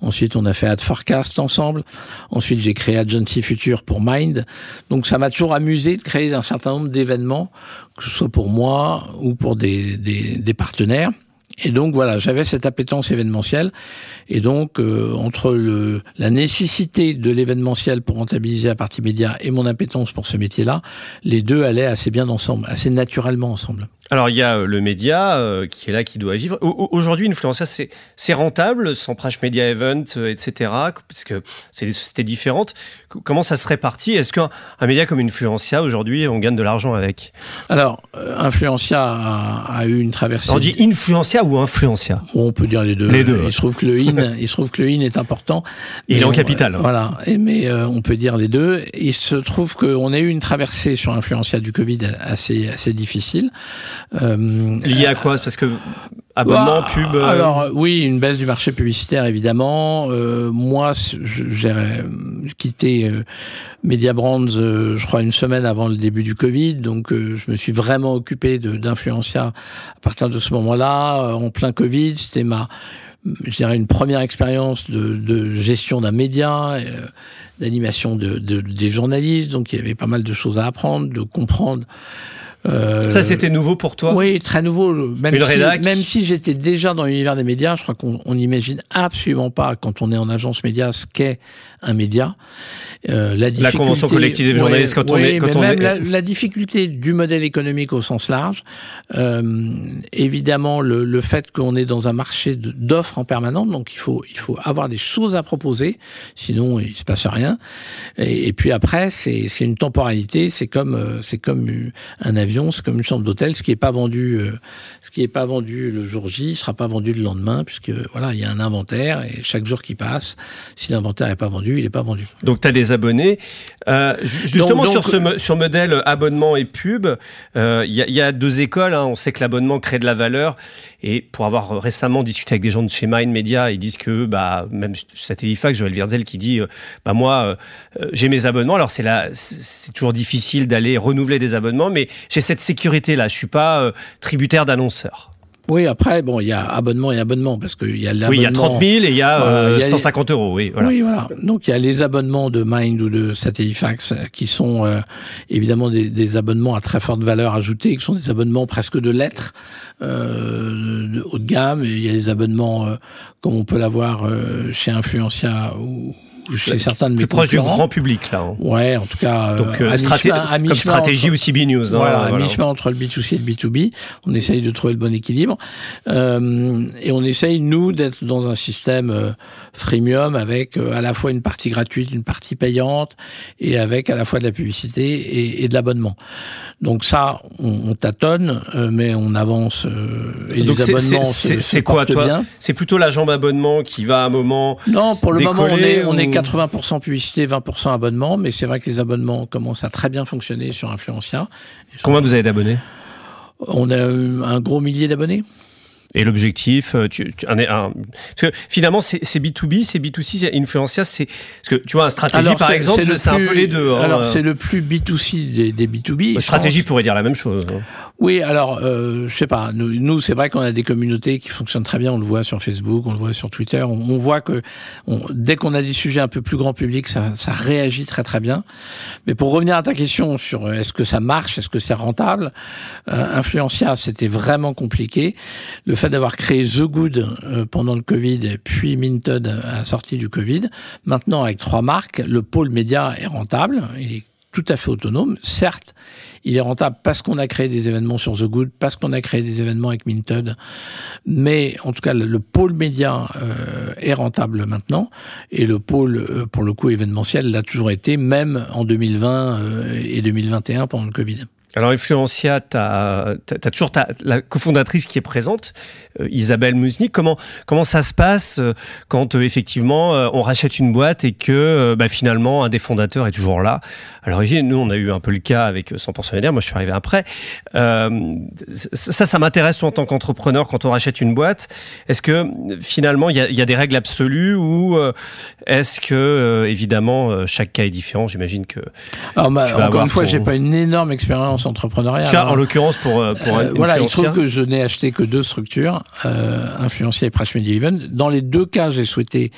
Ensuite, on a fait Ad Forecast ensemble. Ensuite, j'ai créé Agency Future pour Mind. Donc, ça m'a toujours amusé de créer un certain nombre d'événements, que ce soit pour moi ou pour des, des, des partenaires. Et donc voilà, j'avais cette appétence événementielle. Et donc euh, entre la nécessité de l'événementiel pour rentabiliser la partie média et mon appétence pour ce métier-là, les deux allaient assez bien ensemble, assez naturellement ensemble. Alors il y a euh, le média euh, qui est là, qui doit vivre. Aujourd'hui, Influencia, c'est rentable, sans Prash Media Event, etc. Parce que c'est des sociétés différentes. Comment ça se répartit Est-ce qu'un média comme Influencia aujourd'hui, on gagne de l'argent avec? Alors Influencia a, a, eu une traversée. On dit Influencia ou Influencia On peut dire les deux. Les deux. Il se trouve que le in, il se trouve que le in est important. Il est en capital. voilà. Et, mais euh, on peut dire les deux. Il se trouve qu'on a eu une traversée sur Influencia du Covid assez assez difficile. Euh, Lié à quoi? Parce que abonnement, bah, pub. Euh, alors oui, une baisse du marché publicitaire évidemment. Euh, moi, j'ai quitté euh, Media Brands, je crois une semaine avant le début du Covid, donc je me suis vraiment occupé d'Influencia à partir de ce moment-là, en plein Covid. C'était ma je dirais une première expérience de, de gestion d'un média, d'animation de, de, des journalistes, donc il y avait pas mal de choses à apprendre, de comprendre euh, ça, c'était nouveau pour toi? Oui, très nouveau. Même si, même si j'étais déjà dans l'univers des médias, je crois qu'on n'imagine absolument pas, quand on est en agence média, ce qu'est un média. Euh, la, la, convention collective des journalistes, quand on est... Quand on même La, la, difficulté du modèle économique au sens large, euh, évidemment le, le fait qu'on est dans un marché d'offres en permanence, donc il faut, il faut avoir des choses à proposer, sinon il se passe rien. Et, et puis après, c'est une temporalité, c'est comme, c'est comme un avion c'est comme une chambre d'hôtel. Ce qui n'est pas vendu, euh, ce qui est pas vendu le jour J, sera pas vendu le lendemain, puisque voilà, il y a un inventaire et chaque jour qui passe, si l'inventaire n'est pas vendu, il n'est pas vendu. Donc tu as des abonnés. Euh, justement sur ce sur modèle abonnement et pub, euh, il y, a deux écoles. Hein. On sait que l'abonnement crée de la valeur et pour avoir récemment discuté avec des gens de chez Mind Media, ils disent que bah même Satellifax, Joël Virzel qui dit bah moi j'ai mes abonnements. Alors c'est là, c'est toujours difficile d'aller renouveler des abonnements, mais j'ai cette sécurité-là. Je suis pas euh, tributaire d'annonceurs. Oui, après, bon, il y a abonnement et abonnement, parce qu'il y a l'abonnement... Oui, il y a 30 000 et il y a, 150 euh, euros, oui. Voilà. Oui, voilà. Donc, il y a les abonnements de Mind ou de Satellifax qui sont euh, évidemment des, des, abonnements à très forte valeur ajoutée, qui sont des abonnements presque de lettres, euh, de haut de gamme. Et il y a des abonnements, comme on peut l'avoir chez Influencia ou chez certains de mes plus proche du grand public là. Hein. Ouais, en tout cas. Donc euh, à comme stratégie aussi B News. Hein, voilà, à mi-chemin entre le B2C et le B2B, on essaye de trouver le bon équilibre euh, et on essaye nous d'être dans un système euh, freemium avec euh, à la fois une partie gratuite, une partie payante et avec à la fois de la publicité et, et de l'abonnement. Donc ça, on, on tâtonne, euh, mais on avance et Donc les abonnements C'est quoi toi C'est plutôt la jambe abonnement qui va à un moment. Non, pour le moment on est on est 80% publicité, 20% abonnement, mais c'est vrai que les abonnements commencent à très bien fonctionner sur Influencia. Combien vous avez d'abonnés? On a un gros millier d'abonnés. Et l'objectif, euh, tu, tu un, un, parce que finalement, c'est B2B, c'est B2C, c'est Influencia, c'est parce que tu vois, un stratégie par exemple, c'est un peu les deux. Hein. Alors c'est le plus B2C des, des B2B. stratégie pourrait dire la même chose. Hein. Oui, alors euh, je sais pas. Nous, nous c'est vrai qu'on a des communautés qui fonctionnent très bien. On le voit sur Facebook, on le voit sur Twitter. On, on voit que on, dès qu'on a des sujets un peu plus grand public, ça, ça réagit très très bien. Mais pour revenir à ta question sur euh, est-ce que ça marche, est-ce que c'est rentable, euh, Influencia, c'était vraiment compliqué. Le fait d'avoir créé The Good euh, pendant le Covid, puis Minted à la sortie du Covid. Maintenant, avec trois marques, le pôle média est rentable. Il est tout à fait autonome. Certes, il est rentable parce qu'on a créé des événements sur The Good, parce qu'on a créé des événements avec Minted. Mais en tout cas, le, pôle média euh, est rentable maintenant. Et le pôle, euh, pour le coup, événementiel, l'a toujours été, même en 2020 et 2021 pendant le Covid. Alors, Influencia, tu as, toujours la cofondatrice qui est présente, euh, Isabelle Musnik. Comment, comment ça se passe euh, quand euh, effectivement on rachète une boîte et que bah, finalement un des fondateurs est toujours là À l'origine, nous, on a eu un peu le cas avec 100% Moi, je suis arrivé après. ça, ça m'intéresse en tant qu'entrepreneur quand on rachète une boîte. Est-ce que finalement, il y, y, a des règles absolues ou est-ce que, évidemment, chaque cas est différent? J'imagine que. Alors, bah, encore une fois, j'ai pas une énorme expérience entrepreneuriat. en l'occurrence, pour, euh, pour euh, Voilà, il se trouve que je n'ai acheté que deux structures, euh, Influencia et Press Media Even. Dans les deux cas, j'ai souhaité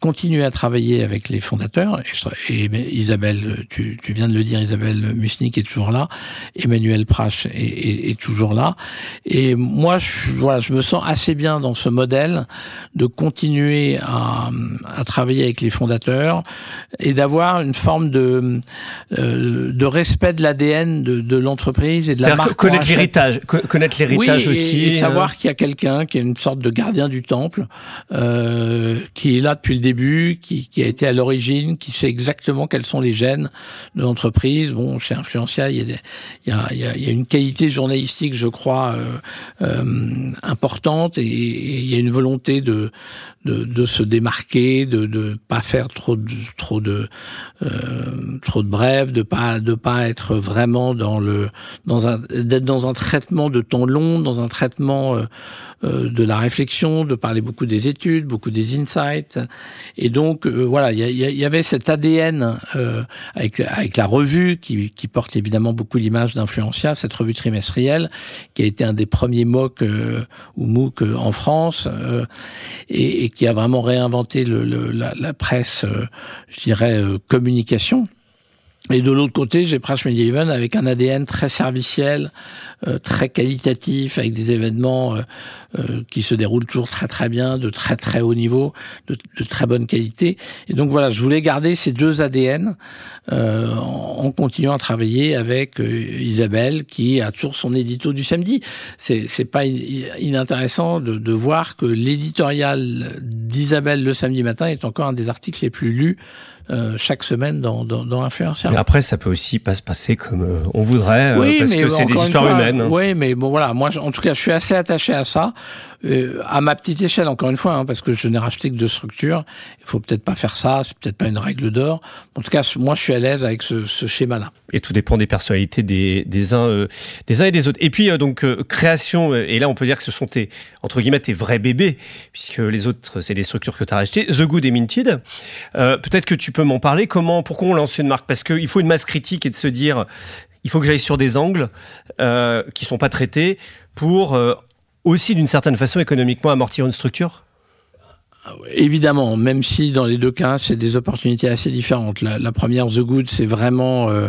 continuer à travailler avec les fondateurs. Et, Isabelle, tu, tu, viens de le dire, Isabelle Musnik est toujours là. Emmanuel Prache est, est, toujours là. Et moi, je, voilà, je me sens assez bien dans ce modèle de continuer à, à travailler avec les fondateurs et d'avoir une forme de, euh, de respect de l'ADN de, de l'entreprise et de la marque. Connaître l'héritage, connaître l'héritage aussi. Et, savoir qu'il y a quelqu'un qui est une sorte de gardien du temple, euh, qui est là depuis le début, qui, a été à l'origine, qui sait exactement quels sont les gènes de l'entreprise. Bon, chez Influencia, il y a, une qualité journalistique, je crois, euh, euh, importante, et, il y a une volonté de, se démarquer, de ne pas faire trop de, trop de, euh, brèves, de pas, pas être vraiment dans un, dans un traitement de temps long, dans un traitement de la réflexion, de parler beaucoup des études, beaucoup des insights. Et donc, euh, voilà, il y, y, avait cet ADN euh, avec, avec la revue qui, qui porte évidemment beaucoup l'image d'Influencia, cette revue trimestrielle, qui a été un des premiers MOOC ou MOOC en France, et, et, qui a vraiment réinventé le, le, la, la, presse, je dirais, communication. Et de l'autre côté, j'ai Prash Media Event avec un ADN très serviciel, euh, très qualitatif, avec des événements euh, euh, qui se déroulent toujours très très bien, de très très haut niveau, de, de très bonne qualité. Et donc voilà, je voulais garder ces deux ADN euh, en, en, continuant à travailler avec Isabelle, qui a toujours son édito du samedi. C'est c'est pas inintéressant de, de voir que l'éditorial d'Isabelle le samedi matin est encore un des articles les plus lus euh, chaque semaine dans, dans, dans Influenceur. Mais après, ça peut aussi pas se passer comme euh, on voudrait, euh, parce que c'est des histoires humaines. Oui, mais bon, voilà, moi, en tout cas, je suis assez attaché à ça. Euh, à ma petite échelle, encore une fois, hein, parce que je n'ai racheté que deux structures. Il faut peut-être pas faire ça, c'est peut-être pas une règle d'or. En tout cas, moi, je suis à l'aise avec ce, ce schéma-là. Et tout dépend des personnalités des, des uns, euh, des uns et des autres. Et puis euh, donc euh, création, et là on peut dire que ce sont tes entre guillemets tes vrais bébés, puisque les autres c'est des structures que tu as rachetées. The Good et Minted. peut-être que tu peux m'en parler. Comment, pourquoi on lance une marque? Parce qu'il faut une masse critique et de se dire il faut que j'aille sur des angles euh, qui sont pas traités pour aussi d'une certaine façon économiquement amortir une structure? Ah Évidemment, même si dans les deux cas, c'est des opportunités assez différentes. La, première, The Good, c'est vraiment, euh,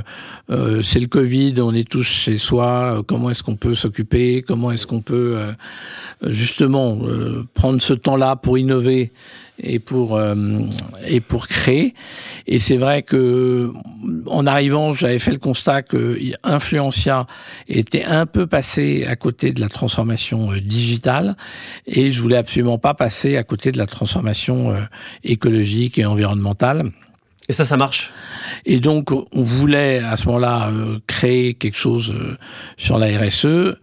euh, c'est le Covid, on est tous chez soi, euh, comment est-ce qu'on peut s'occuper, comment est-ce qu'on peut justement prendre ce temps-là pour innover et pour euh, et pour créer. Et c'est vrai que en arrivant, j'avais fait le constat que Influencia était un peu passé à côté de la transformation euh, digitale et je voulais absolument pas passer à côté de la transformation euh, écologique et environnementale. Et ça, ça marche? Et donc, on voulait à ce moment-là euh, créer quelque chose euh, sur la RSE.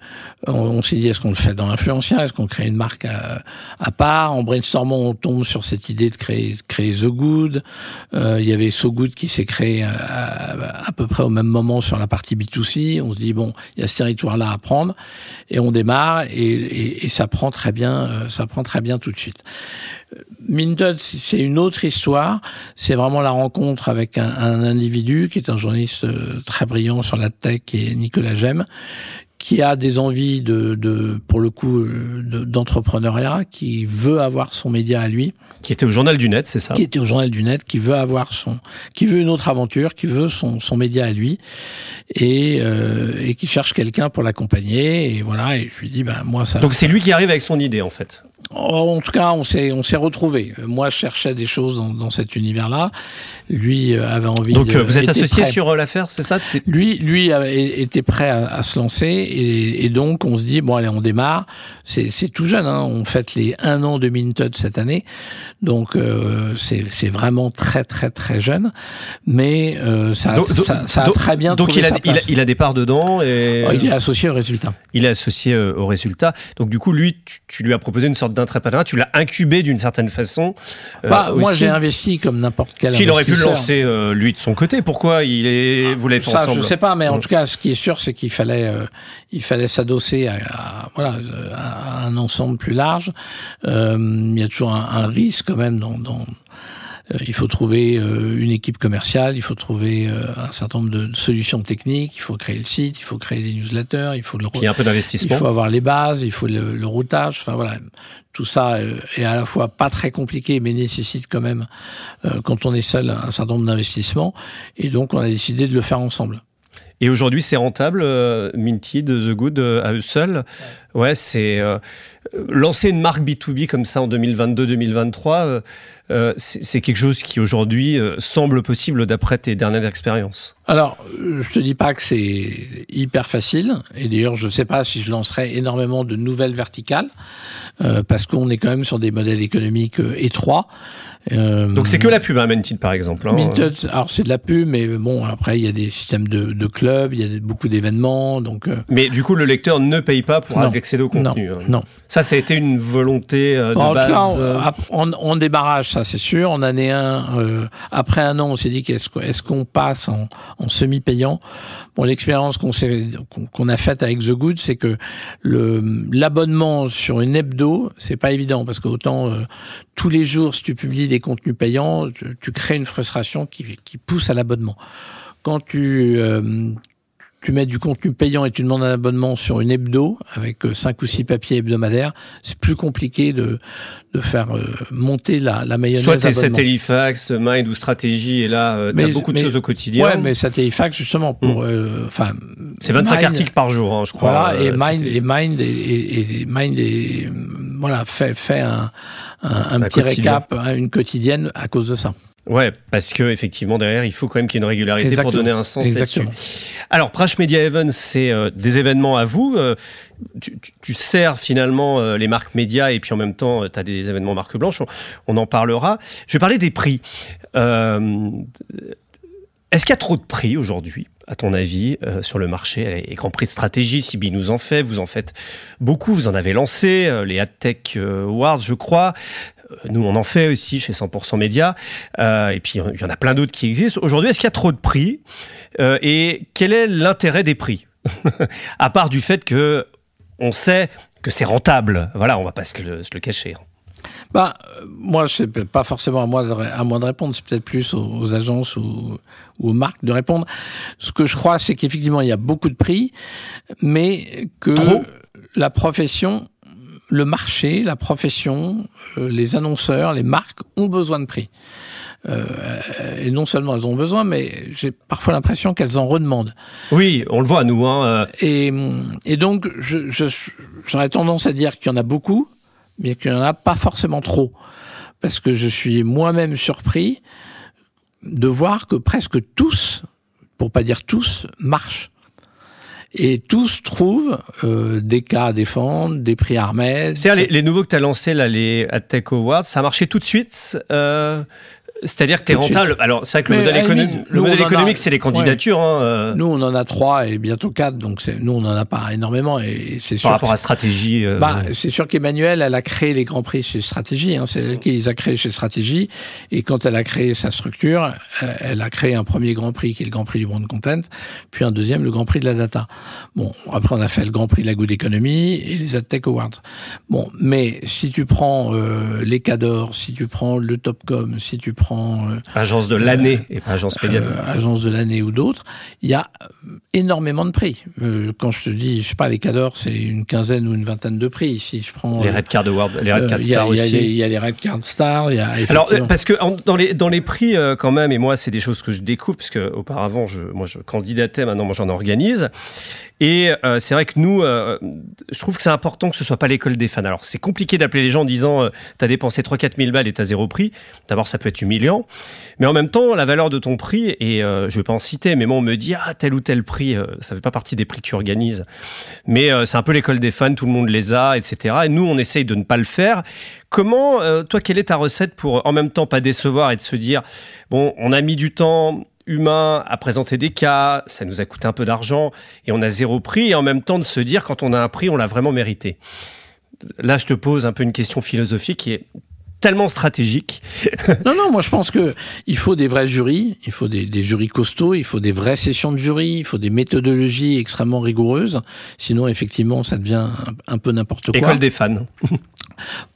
On, s'est dit, est-ce qu'on le fait dans l'influencien Est-ce qu'on crée une marque à, à, part? En brainstormant, on tombe sur cette idée de créer, créer The Good. Euh, il y avait So Good qui s'est créé à, à, peu près au même moment sur la partie B2C. On se dit, bon, il y a ce territoire-là à prendre. Et on démarre et, et, et ça prend très bien, euh, ça prend très bien tout de suite. Minted, c'est une autre histoire. C'est vraiment la rencontre avec un, un, individu qui est un journaliste euh, très brillant sur la tech, est Nicolas Gemme, qui a des envies de, de pour le coup, euh, d'entrepreneuriat, qui veut avoir son média à lui. Qui était au journal du net, c'est ça? Qui était au journal du net, qui veut avoir son, qui veut une autre aventure, qui veut son, son média à lui, et, euh, et qui cherche quelqu'un pour l'accompagner. Et voilà. Et je lui dis, ben moi ça. Donc c'est lui qui arrive avec son idée en fait. En tout cas, on s'est on s'est retrouvé. Moi, je cherchais des choses dans, dans cet univers-là. Lui euh, avait envie. Donc, de, vous êtes associé sur l'affaire, c'est ça? Lui, lui était prêt à, à se lancer, et, et, donc on se dit bon, allez, on démarre. C'est tout jeune. Hein. On fête les un an de Minted cette année, donc euh, c'est vraiment très très très jeune. Mais euh, ça, donc, ça, ça a très bien. Donc il a, il a, il a des parts dedans et oh, il est associé au résultat. Il est associé au résultat. Donc du coup, lui, tu, tu lui as proposé une sorte d'entrepreneur, tu l'as incubé d'une certaine façon. Euh, bah, moi, j'ai investi comme n'importe quel S'il aurait pu le lancer, euh, lui, de son côté, pourquoi il est, vous l'avez fait ça, ensemble Je sais pas, mais en tout cas, ce qui est sûr, c'est qu'il fallait, euh, il fallait s'adosser à, voilà, à un ensemble plus large. il y a toujours un, un risque quand même dans, dans il faut trouver euh, une équipe commerciale, il faut trouver euh, un certain nombre de solutions techniques, il faut créer le site, il faut créer des newsletters, il faut le il y a un peu d'investissement. Il faut avoir les bases, il faut le, le routage. Enfin voilà, tout ça est à la fois pas très compliqué, mais nécessite quand même, quand on est seul, un certain nombre d'investissements. Et donc on a décidé de le faire ensemble. Et aujourd'hui, c'est rentable, euh, Minty, de The Good à eux seuls? Ouais, ouais c'est euh, lancer une marque B2B comme ça en 2022-2023. Euh, c'est quelque chose qui aujourd'hui semble possible d'après tes dernières expériences Alors, je te dis pas que c'est hyper facile, et d'ailleurs je ne sais pas si je lancerai énormément de nouvelles verticales, euh, parce qu'on est quand même sur des modèles économiques euh, étroits. Euh, Donc c'est que la pub, hein, Minted par exemple. Hein. Minted, alors c'est de la pub, mais bon après il y a des systèmes de, de clubs, il y a beaucoup d'événements, donc. Mais du coup le lecteur ne paye pas pour accéder au contenu. Non, hein. non. Ça, ça a été une volonté de en base. Tout cas, on, on, débarrage, c'est sûr. En année 1, après un an, on s'est dit qu'est-ce qu'on passe en, semi-payant? Bon, l'expérience qu'on a faite avec The Good, c'est que l'abonnement sur une hebdo, c'est pas évident parce qu'autant euh, tous les jours, si tu publies des contenus payants, tu, crées une frustration qui, qui pousse à l'abonnement. Quand tu euh, tu mets du contenu payant et tu demandes un abonnement sur une hebdo avec euh, cinq ou six papiers hebdomadaires, c'est plus compliqué de, de faire euh, monter la, la mayonnaise. Soit t'es Satellifax, Mind ou Stratégie, et là, euh, t'as beaucoup de choses au quotidien. Ouais, mais Satellifax, justement, pour. Mm. Enfin. c'est 25 articles par jour, hein, je crois. Voilà, et Mind, et Mind, et, et, Mind, et, voilà, fait, fait un, un, un petit récap, hein, une quotidienne à cause de ça. Ouais, parce que effectivement derrière, il faut quand même qu'il y ait une régularité pour donner un sens là-dessus. Alors, Prash Media Event, c'est euh, des événements à vous. Euh, tu, tu, tu, sers finalement euh, les marques médias et puis en même temps, tu as des événements marque blanche. On, on, en parlera. Je vais parler des prix. Est-ce qu'il y a trop de prix aujourd'hui? À ton avis, euh, sur le marché Les Grands Prix de stratégie, Sibi nous en fait, vous en faites beaucoup, vous en avez lancé, euh, les AdTech Awards, je crois. Nous, on en fait aussi chez 100% Média. Euh, et puis, il y en a plein d'autres qui existent. Aujourd'hui, est-ce qu'il y a trop de prix euh, Et quel est l'intérêt des prix À part du fait que on sait que c'est rentable. Voilà, on va pas se le, se le cacher. Bah, moi, c'est pas forcément à moi de, à moi de répondre, c'est peut-être plus aux, aux agences ou, ou, aux marques de répondre. Ce que je crois, c'est qu'effectivement, il y a beaucoup de prix, mais que Trop? la profession, le marché, la profession, euh, les annonceurs, les marques ont besoin de prix. Euh, et non seulement elles ont besoin, mais j'ai parfois l'impression qu'elles en redemandent. Oui, on le voit, nous. Hein, euh... et, et donc, j'aurais je, tendance à dire qu'il y en a beaucoup, mais qu'il n'y en a pas forcément trop. Parce que je suis moi-même surpris de voir que presque tous, pour pas dire tous, marchent. Et tous trouvent euh, des cas à défendre, des prix Armed. C'est-à-dire les, nouveaux que tu as lancés, là, les Tech Awards, ça a marché tout de suite euh... C'est-à-dire que tu es rentable. Alors, c'est vrai que le modèle, économique, le modèle économique, c'est les candidatures. Ouais. Hein, euh... Nous, on en a trois et bientôt quatre, donc nous, on en a pas énormément. Et c'est Par rapport à stratégie. Euh... Bah, c'est sûr qu'Emmanuel, elle a créé les grands prix chez Stratégie. Hein, c'est elle qui les a créés chez Stratégie. Et quand elle a créé sa structure, elle a créé un premier grand prix qui est le Grand Prix du Brand Content, puis un deuxième, le Grand Prix de la Data. Bon, après, on a fait le Grand Prix de la Good Economy et les AdTech Awards. Bon, mais si tu prends euh, les Cadors, si tu prends le Topcom, si tu prends euh, agence de l'année euh, et pas agence média. Euh, agence de l'année ou d'autres, il y a énormément de prix. Quand je te dis, je sais pas, les cadors, c'est une quinzaine ou une vingtaine de prix. Si je prends les Red Card Awards, les Red Card Stars aussi. Il y, a les Red Card Stars. Alors parce que dans les dans les prix quand même, et moi c'est des choses que je découvre parce que auparavant, je moi je candidatais, maintenant moi j'en organise. Et euh, c'est vrai que nous, euh, je trouve que c'est important que ce soit pas l'école des fans. Alors c'est compliqué d'appeler les gens en disant euh, t'as dépensé 3-4 000 balles et t'as zéro prix. D'abord ça peut être humiliant, mais en même temps la valeur de ton prix, et je vais pas en citer, mais moi on me dit ah tel ou tel prix, ça fait pas partie des prix que tu organises. Mais c'est un peu l'école des fans, tout le monde les a, etc. Et nous on essaye de ne pas le faire. Comment, toi, quelle est ta recette pour en même temps pas décevoir et de se dire bon on a mis du temps humain à présenter des cas, ça nous a coûté un peu d'argent et on a zéro prix et en même temps de se dire quand on a un prix, on l'a vraiment mérité. Là, je te pose un peu une question philosophique qui tellement stratégique. non, non, moi je pense que il faut des vrais jurys, il faut des, des, jurys costauds, il faut des vraies sessions de jury, il faut des méthodologies extrêmement rigoureuses. Sinon, effectivement, ça devient un, peu n'importe quoi. École des fans.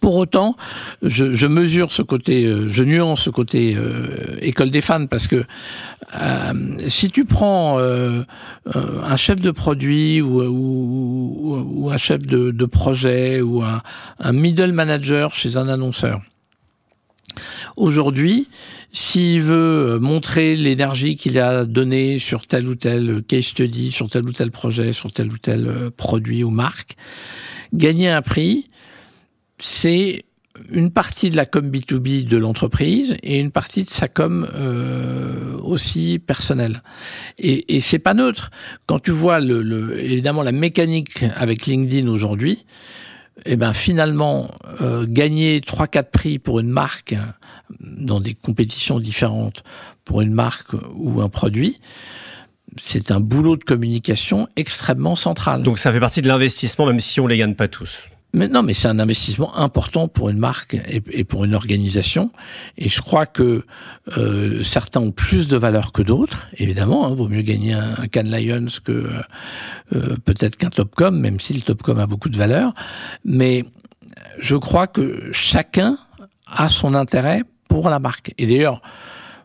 Pour autant, je, je, mesure ce côté, euh, je nuance ce côté euh, école des fans parce que euh, si tu prends euh, un chef de produit ou, ou, ou un chef de, de, projet ou un, un middle manager chez un annonceur, Aujourd'hui, s'il veut montrer l'énergie qu'il a donnée sur tel ou tel case study, sur tel ou tel projet, sur tel ou tel produit ou marque, gagner un prix, c'est une partie de la com B2B de l'entreprise et une partie de sa com euh, aussi personnelle. Et, et c'est pas neutre. Quand tu vois évidemment la mécanique avec LinkedIn aujourd'hui, eh ben finalement euh, gagner trois quatre prix pour une marque dans des compétitions différentes pour une marque ou un produit, c'est un boulot de communication extrêmement central. Donc ça fait partie de l'investissement même si on les gagne pas tous. Mais non, mais c'est un investissement important pour une marque et, pour une organisation. Et je crois que euh, certains ont plus de valeur que d'autres. Évidemment, hein, vaut mieux gagner un, un Cannes Lions que euh, peut-être qu'un Topcom, même si le Topcom a beaucoup de valeur. Mais je crois que chacun a son intérêt pour la marque. Et d'ailleurs,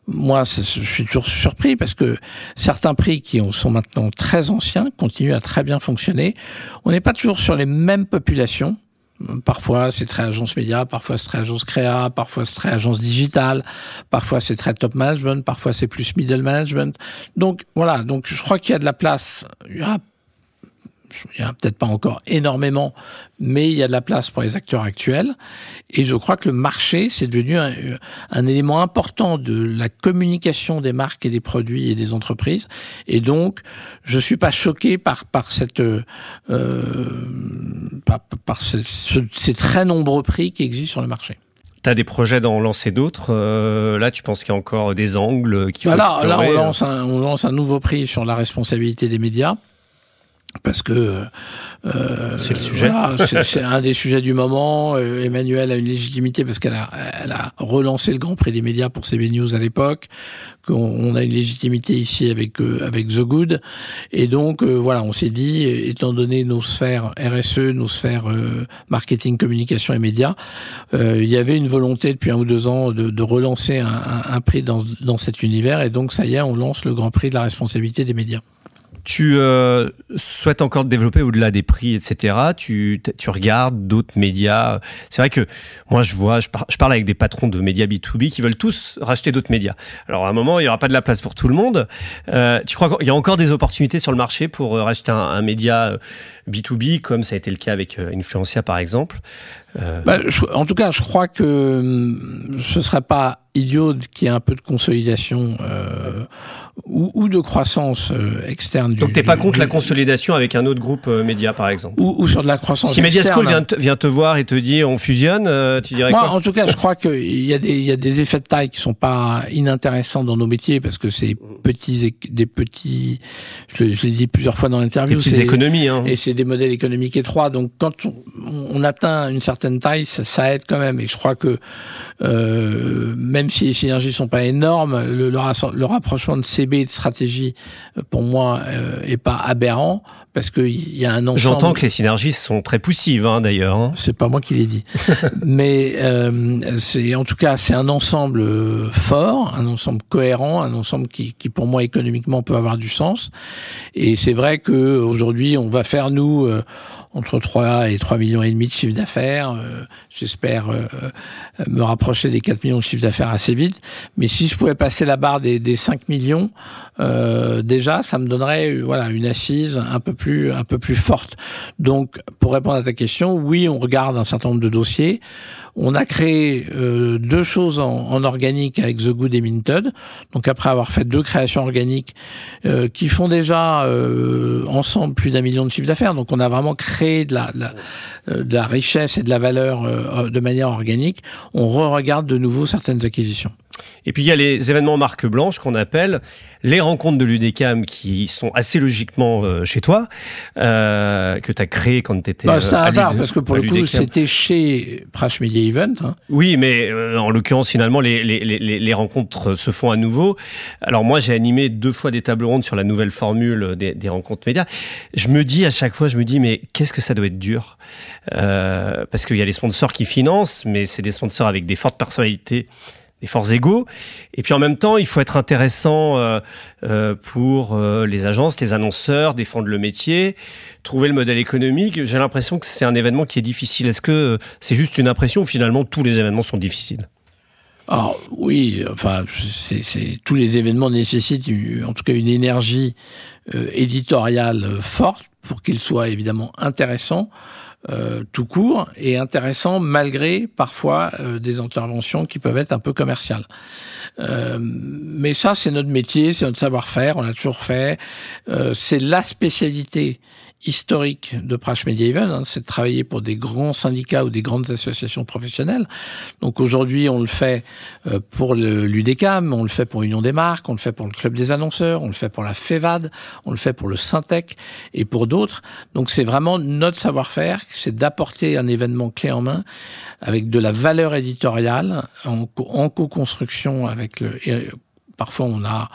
moi, je suis toujours surpris parce que certains prix qui sont maintenant très anciens continuent à très bien fonctionner. On n'est pas toujours sur les mêmes populations. Parfois, c'est très agence média, parfois c'est très agence créa, parfois c'est très agence digitale, parfois c'est très top management, parfois c'est plus middle management. Donc voilà, donc je crois qu'il y a de la place. Il y a il n'y a peut-être pas encore énormément, mais il y a de la place pour les acteurs actuels. Et je crois que le marché, c'est devenu un, un, élément important de la communication des marques et des produits et des entreprises. Et donc, je suis pas choqué par par cette euh, par, par ce, ces très nombreux prix qui existent sur le marché. Tu as des projets d'en lancer d'autres. Euh, là, tu penses qu'il y a encore des angles qu'il faut bah là, explorer Là, on lance, un, on lance un nouveau prix sur la responsabilité des médias parce que euh, c'est le sujet. Voilà, c'est un des sujets du moment. Euh, Emmanuel a une légitimité parce qu'elle a, elle a relancé le Grand Prix des médias pour CB News à l'époque. Qu'on a une légitimité ici avec euh, avec The Good. Et donc euh, voilà, on s'est dit, étant donné nos sphères RSE, nos sphères marketing, communication et médias, il y avait une volonté depuis un ou deux ans de, de relancer un, un, un prix dans, dans cet univers. Et donc ça y est, on lance le Grand Prix de la responsabilité des médias tu euh, souhaites encore te développer au-delà des prix, etc. Tu, regardes d'autres médias. C'est vrai que moi, je vois, je, par, je, parle avec des patrons de médias B2B qui veulent tous racheter d'autres médias. Alors, à un moment, il n'y aura pas de la place pour tout le monde. Euh, tu crois qu'il y a encore des opportunités sur le marché pour euh, racheter un, un média B2B, comme ça a été le cas avec Influencia, par exemple? Euh... bah, je, En tout cas, je crois que hum, ce ne serait pas idiot qu'il y ait un peu de consolidation euh, ou, ou, de croissance euh, externe. Donc, tu n'es pas contre du, la consolidation avec un autre groupe média, par exemple ou, ou, sur de la croissance Si Mediaschool vient, vient, te voir et te dit on fusionne, tu dirais Moi, quoi En tout cas, je crois qu'il y, a des, y a des effets de taille qui sont pas inintéressants dans nos métiers parce que c'est petits, des petits, je, je l'ai dit plusieurs fois dans l'interview, c'est économies. Hein. Et c'est des modèles économiques étroits. Donc, quand on, on atteint une certaine taille, ça, ça, aide quand même. Et je crois que euh, même si les synergies sont pas énormes, le, le, le rapprochement de CB et de stratégie, euh, pour moi, euh, est pas aberrant parce qu'il y a un ensemble. J'entends que les synergies sont très poussives, hein, d'ailleurs. Hein. C'est pas moi qui l'ai dit, mais euh, c'est en tout cas c'est un ensemble fort, un ensemble cohérent, un ensemble qui, qui pour moi économiquement peut avoir du sens. Et c'est vrai que aujourd'hui on va faire nous entre 3 et 3 millions et demi de chiffre d'affaires. J'espère me rapprocher des 4 millions de chiffre d'affaires assez vite. Mais si je pouvais passer la barre des, des 5 millions, déjà, ça me donnerait voilà une assise un peu plus un peu plus forte. Donc, pour répondre à ta question, oui, on regarde un certain nombre de dossiers. On a créé euh, deux choses en, organique avec The Good et Minted. Donc après avoir fait deux créations organiques euh, qui font déjà euh, ensemble plus d'un million de chiffres d'affaires. Donc on a vraiment créé de la, de la richesse et de la valeur de manière organique. On re-regarde de nouveau certaines acquisitions. Et puis il y a les événements marque blanche qu'on appelle les rencontres de l'UDECAM qui sont assez logiquement euh, chez toi, euh, que tu as créé quand tu étais. Bah, c'est un hasard, parce que pour le coup, c'était chez Prash Media Event. Hein. Oui, mais euh, en l'occurrence, finalement, les, les, les, les, rencontres se font à nouveau. Alors moi, j'ai animé deux fois des tables rondes sur la nouvelle formule des, des rencontres médias. Je me dis à chaque fois, je me dis, mais qu'est-ce que ça doit être dur Parce qu'il y a les sponsors qui financent, mais c'est des sponsors avec des fortes personnalités des forces égaux. Et puis en même temps, il faut être intéressant euh, euh, pour euh, les agences, les annonceurs, défendre le métier, trouver le modèle économique. J'ai l'impression que c'est un événement qui est difficile. Est-ce que c'est juste une impression ou finalement tous les événements sont difficiles? Alors oui, enfin, c'est, tous les événements nécessitent en tout cas une énergie éditoriale forte pour qu'ils soient évidemment intéressants. Euh, tout court et intéressant malgré parfois euh, des interventions qui peuvent être un peu commerciales. Euh, mais ça, c'est notre métier, c'est notre savoir-faire, on l'a toujours fait. c'est la spécialité historique de Prash Media Event, hein, c'est de travailler pour des grands syndicats ou des grandes associations professionnelles. Donc aujourd'hui, on le fait euh, pour l'UDECAM, on le fait pour Union des marques, on le fait pour le Club des annonceurs, on le fait pour la FEVAD, on le fait pour le Syntec et pour d'autres. Donc c'est vraiment notre savoir-faire, c'est d'apporter un événement clé en main avec de la valeur éditoriale en, co-construction avec le... parfois on a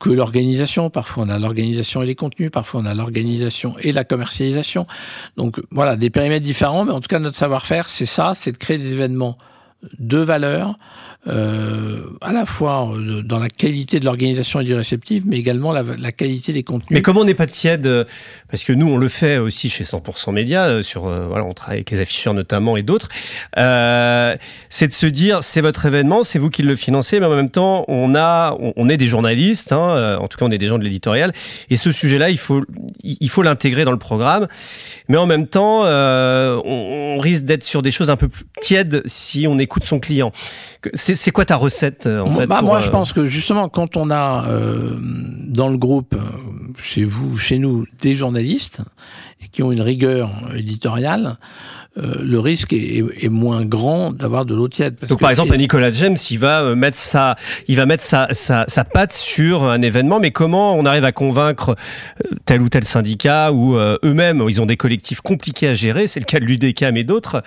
que l'organisation. Parfois, on a l'organisation et les contenus. Parfois, on a l'organisation et la commercialisation. Donc, voilà, des périmètres différents. Mais en tout cas, notre savoir-faire, c'est ça, c'est de créer des événements de valeur, euh, à la fois euh, dans la qualité de l'organisation et du réceptif, mais également la, qualité des contenus. Mais comment on n'est pas tiède euh, Parce que nous, on le fait aussi chez 100% Média, sur voilà, on travaille avec les afficheurs notamment et d'autres. C'est de se dire, c'est votre événement, c'est vous qui le financez, mais en même temps, on a, on, est des journalistes, hein, en tout cas, on est des gens de l'éditorial, et ce sujet-là, il faut, il faut l'intégrer dans le programme. Mais en même temps, on, risque d'être sur des choses un peu plus tièdes si on écoute son client. C'est quoi ta recette euh, en fait bah, Moi, je euh, pense que justement, quand on a euh, dans le groupe, chez vous, chez nous, des journalistes qui ont une rigueur éditoriale, euh, le risque est, est, moins grand d'avoir de l'eau tiède. Donc par exemple, Nicolas James, il va euh, mettre sa, il va mettre sa, sa, sa, patte sur un événement, mais comment on arrive à convaincre euh, tel ou tel syndicat ou eux-mêmes, ils ont des collectifs compliqués à gérer, c'est le cas de l'UDECAM et d'autres,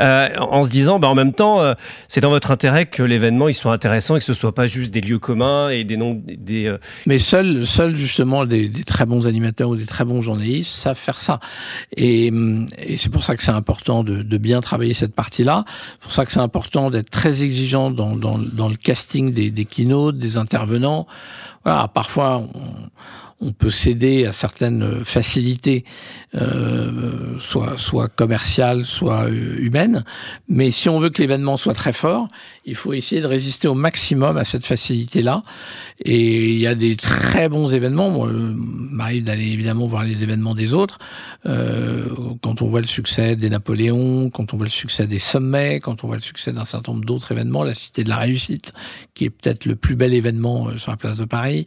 euh, en se disant, bah, en même temps, c'est dans votre intérêt que l'événement il soit intéressant et que ce soit pas juste des lieux communs et des noms des. Mais seuls, seuls justement des, des, très bons animateurs ou des très bons journalistes savent faire ça, et, et c'est pour ça que c'est important de, bien travailler cette partie-là. C'est pour ça que c'est important d'être très exigeant dans, le casting des, des keynotes, des intervenants. Voilà, parfois, on, on peut céder à certaines facilités, euh, soit, soit commerciales, soit humaines. Mais si on veut que l'événement soit très fort, il faut essayer de résister au maximum à cette facilité-là. Et il y a des très bons événements. Moi, m'arrive d'aller évidemment voir les événements des autres. Euh, quand on voit le succès des Napoléons, quand on voit le succès des sommets, quand on voit le succès d'un certain nombre d'autres événements, la Cité de la Réussite, qui est peut-être le plus bel événement sur la place de Paris,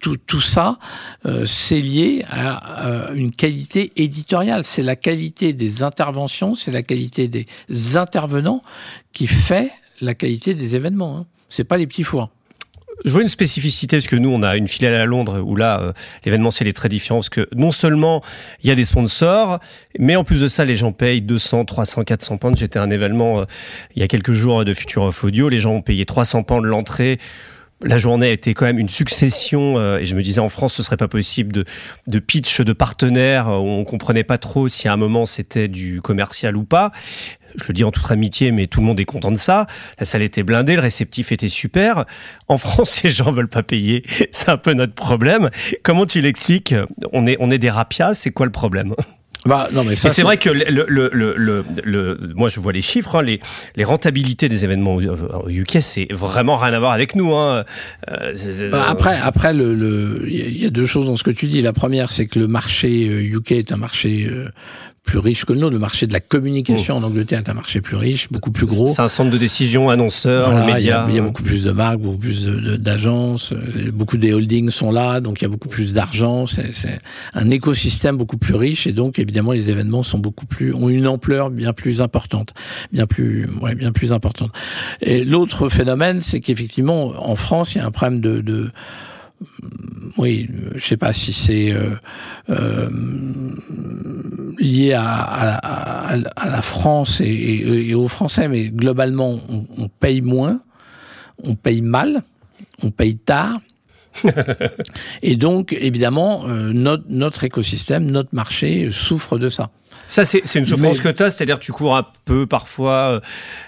tout, tout ça, euh, c'est lié à une qualité éditoriale. C'est la qualité des interventions, c'est la qualité des intervenants qui fait la qualité des événements. Hein. C'est pas les petits fours. Je vois une spécificité parce que nous, on a une filiale à Londres où là, euh, l'événementiel est très différent parce que non seulement il y a des sponsors, mais en plus de ça, les gens payent 200, 300, 400 pounds. J'étais à un événement euh, il y a quelques jours de Future of Audio. Les gens ont payé 300 pounds l'entrée la journée a été quand même une succession euh, et je me disais en France ce serait pas possible de, de pitch de partenaires où on comprenait pas trop si à un moment c'était du commercial ou pas je le dis en toute amitié, mais tout le monde est content de ça. La salle était blindée, le réceptif était super. En France, les gens veulent pas payer. C'est un peu notre problème. Comment tu l'expliques? On est, on est des rapias, c'est quoi le problème? Bah, non, mais ça, Et c'est vrai que le, le, le, le, moi je vois les chiffres, hein, les, les rentabilités des événements au UK, c'est vraiment rien à voir avec nous. Hein. Euh, Bah, après, après, le, le- il y a- deux choses dans ce que tu dis. La première, c'est que le marché euh, UK est un marché euh, plus riche que le nôtre. Le marché de la communication en Angleterre est un marché plus riche, beaucoup plus gros. c'est un centre de décision, annonceurs, Voilà, il y, médias. a, il y a beaucoup plus de marques, beaucoup plus d'agences, euh, beaucoup des holdings sont là, donc il y a beaucoup plus d'argent. C'est c'est un écosystème beaucoup plus riche et donc évidemment les événements sont beaucoup plus ont une ampleur bien plus importante, bien plus ouais, bien plus importante. Et l'autre phénomène, c'est qu'effectivement en France il y a un problème de, de oui, je sais pas si c'est euh, euh, lié à, la France et aux Français, mais globalement, on, on paye moins, on paye mal, on paye tard. et donc, évidemment, euh, notre, notre écosystème, notre marché souffre de ça. Ça, c'est une souffrance Mais- que tu as, c'est-à-dire tu cours un peu parfois euh,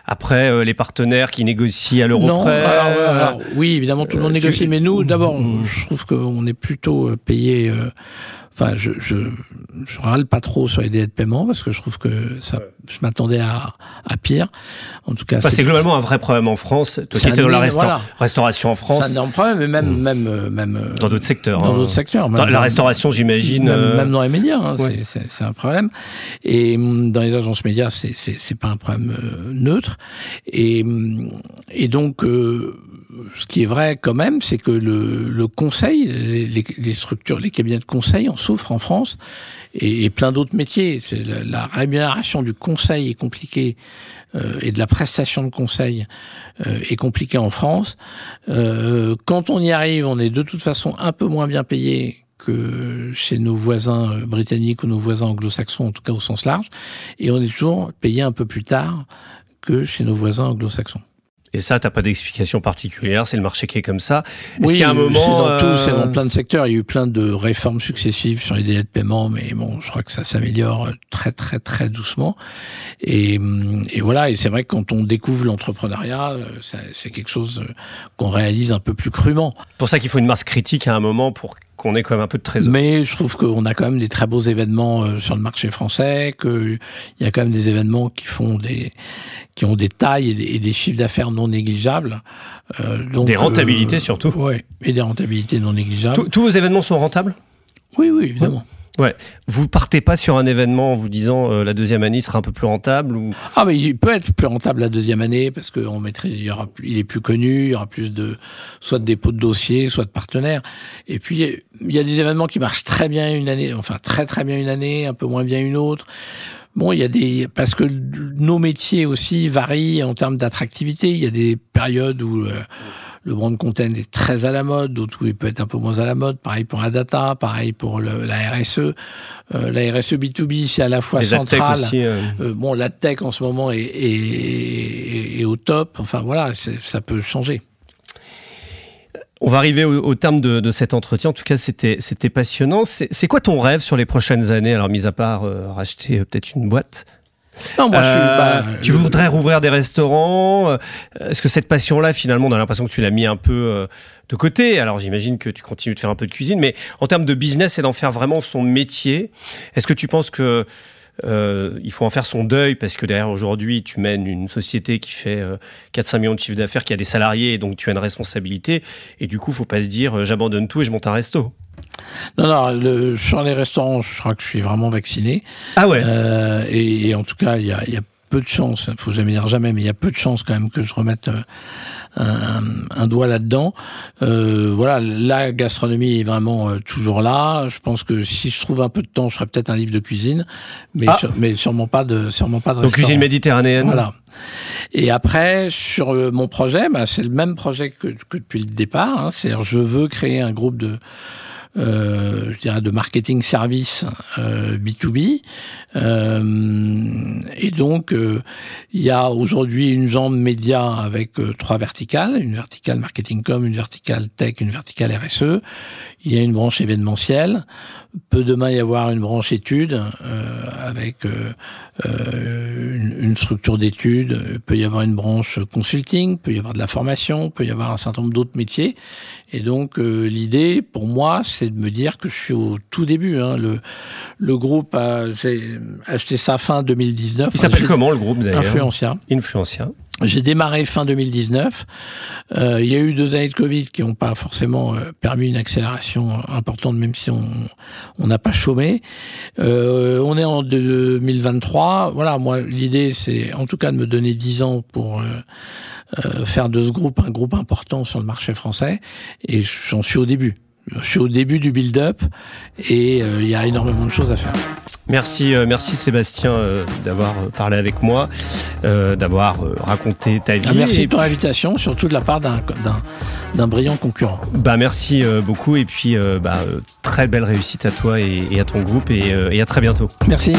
après euh, les partenaires qui négocient à l'euro près. alors, alors, oui, évidemment, tout le monde négocie, tu- mais nous, d'abord, Mm. je trouve qu'on est plutôt payé. Enfin, je, je, je râle pas trop sur les délais de paiement parce que je trouve que ça, je m'attendais à, à pire. En tout cas, Enfin, c'est globalement un vrai problème en France. Toi C'est qui étais dans la énorme- resta- voilà. restauration en c'est un France, énorme problème, mais même, même, euh, même euh, dans d'autres secteurs. dans hein. d'autres secteurs. Dans même- la restauration, j'imagine. Même, euh, même dans les médias, hein, ouais. c'est- c'est c'est un problème. Et hum, dans les agences médias, c'est c'est c'est pas un problème neutre. Et hum, et donc, euh, ce qui est vrai quand même, c'est que le, conseil, les, structures, les cabinets de conseil en souffrent en France et, plein d'autres métiers. La, rémunération du conseil est compliquée euh, et de la prestation de conseil euh, est compliquée en France. Euh, quand on y arrive, on est de toute façon un peu moins bien payé que chez nos voisins britanniques ou nos voisins anglo-saxons, en tout cas au sens large, et on est toujours payé un peu plus tard que chez nos voisins anglo-saxons. Et ça, t'as pas d'explication particulière. C'est le marché qui est comme ça. Est-ce Oui, qu'il y a un c'est moment, dans tout, euh, c'est dans plein de secteurs. Il y a eu plein de réformes successives sur les délais de paiement, mais bon, je crois que ça s'améliore très très très doucement. Et, hum, et voilà, et c'est vrai que quand on découvre l'entrepreneuriat, euh, c'est quelque chose euh, qu'on réalise un peu plus crûment. pour ça qu'il faut une masse critique à un moment pour qu'on ait quand même un peu de trésor. Mais je trouve qu'on a quand même des très beaux événements euh, sur le marché français, qu'il y a quand même des événements qui font des, qui ont des tailles et des, et des chiffres d'affaires non négligeables. Euh, donc, Des rentabilités euh, surtout. Ouais, et des rentabilités non négligeables. Tous- Tous vos événements sont rentables? Oui, oui, évidemment. Ouais. Vous partez pas sur un événement en vous disant euh, la deuxième année sera un peu plus rentable ou? Ah, mais il peut être plus rentable la deuxième année parce qu'on mettrait, il y aura, il est plus connu, il y aura plus de, soit de dépôts de dossiers, soit de partenaires. Et puis, il y a des événements qui marchent très bien une année, enfin, très très bien une année, un peu moins bien une autre. Bon, il y a des, parce que nos métiers aussi varient en termes d'attractivité. Il y a des périodes où euh, le brand content est très à la mode, d'autres où il peut être un peu moins à la mode. Pareil pour la data, pareil pour le- la RSE. Euh, la RSE B2B, c'est à la fois central. euh, Euh, bon, la tech en ce moment est, est, est au top. Enfin voilà, ça peut changer. On va arriver au, au terme de, de cet entretien. En tout cas, c'était passionnant. C'est quoi ton rêve sur les prochaines années? Alors, mis à part racheter peut-être une boîte, Non, moi je suis. Euh, bah, tu le- voudrais rouvrir des restaurants euh, Est-ce que cette passion-là, finalement, on a l'impression que tu l'as mis un peu euh, de côté? Alors, j'imagine que tu continues de faire un peu de cuisine, mais en termes de business et d'en faire vraiment son métier, est-ce que tu penses que euh, il faut en faire son deuil parce que derrière aujourd'hui tu mènes une société qui fait euh, 4-5 millions de chiffre d'affaires, qui a des salariés et donc tu as une responsabilité et du coup faut pas se dire euh, j'abandonne tout et je monte un resto? Non, non, le, sur les restaurants, je crois que je suis vraiment vacciné. Ah ouais. Euh, et, et en tout cas, il y a, il y a peu de chances, faut jamais dire jamais, mais il y a peu de chances quand même que je remette euh, un, un doigt là-dedans. Euh, voilà, la gastronomie est vraiment euh, toujours là. Je pense que si je trouve un peu de temps, je ferai peut-être un livre de cuisine, mais, Ah. sur- mais sûrement pas de, sûrement pas de donc restaurant. cuisine méditerranéenne. Voilà. Et après, sur euh, mon projet, bah, c'est le même projet que, que depuis le départ. Hein, C'est-à-dire, je veux créer un groupe de, euh, de marketing service euh, B2B. Euh, et donc, euh, il y a aujourd'hui une jambe média avec euh, trois verticales, une verticale marketing com, une verticale tech, une verticale RSE. Il y a une branche événementielle. Peut demain y avoir une branche études euh, avec une, structure d'études. Peut y avoir une branche consulting, peut y avoir de la formation, peut y avoir un certain nombre d'autres métiers. Et donc l'idée, pour moi, c'est de me dire que je suis au tout début. Hein. Le, le groupe a acheté ça fin 2019. Il s'appelle comment le groupe d'ailleurs? Influencia. Influencia. J'ai démarré fin 2019. Euh, il y a eu deux années de Covid qui n'ont pas forcément euh, permis une accélération importante, même si on n'a pas chômé. Euh, on est en 2023. Voilà, moi, l'idée, c'est en tout cas de me donner 10 ans pour euh, euh, faire de ce groupe un groupe important sur le marché français. Et j'en suis au début. Je suis au début du build-up et il y a énormément de choses à faire. Merci, euh, merci Sébastien euh, d'avoir euh, parlé avec moi, d'avoir raconté ta vie. Ah, merci pour l'invitation, surtout de la part d'un brillant concurrent. Bah merci beaucoup et puis bah, très belle réussite à toi et, à ton groupe et, et à très bientôt. Merci.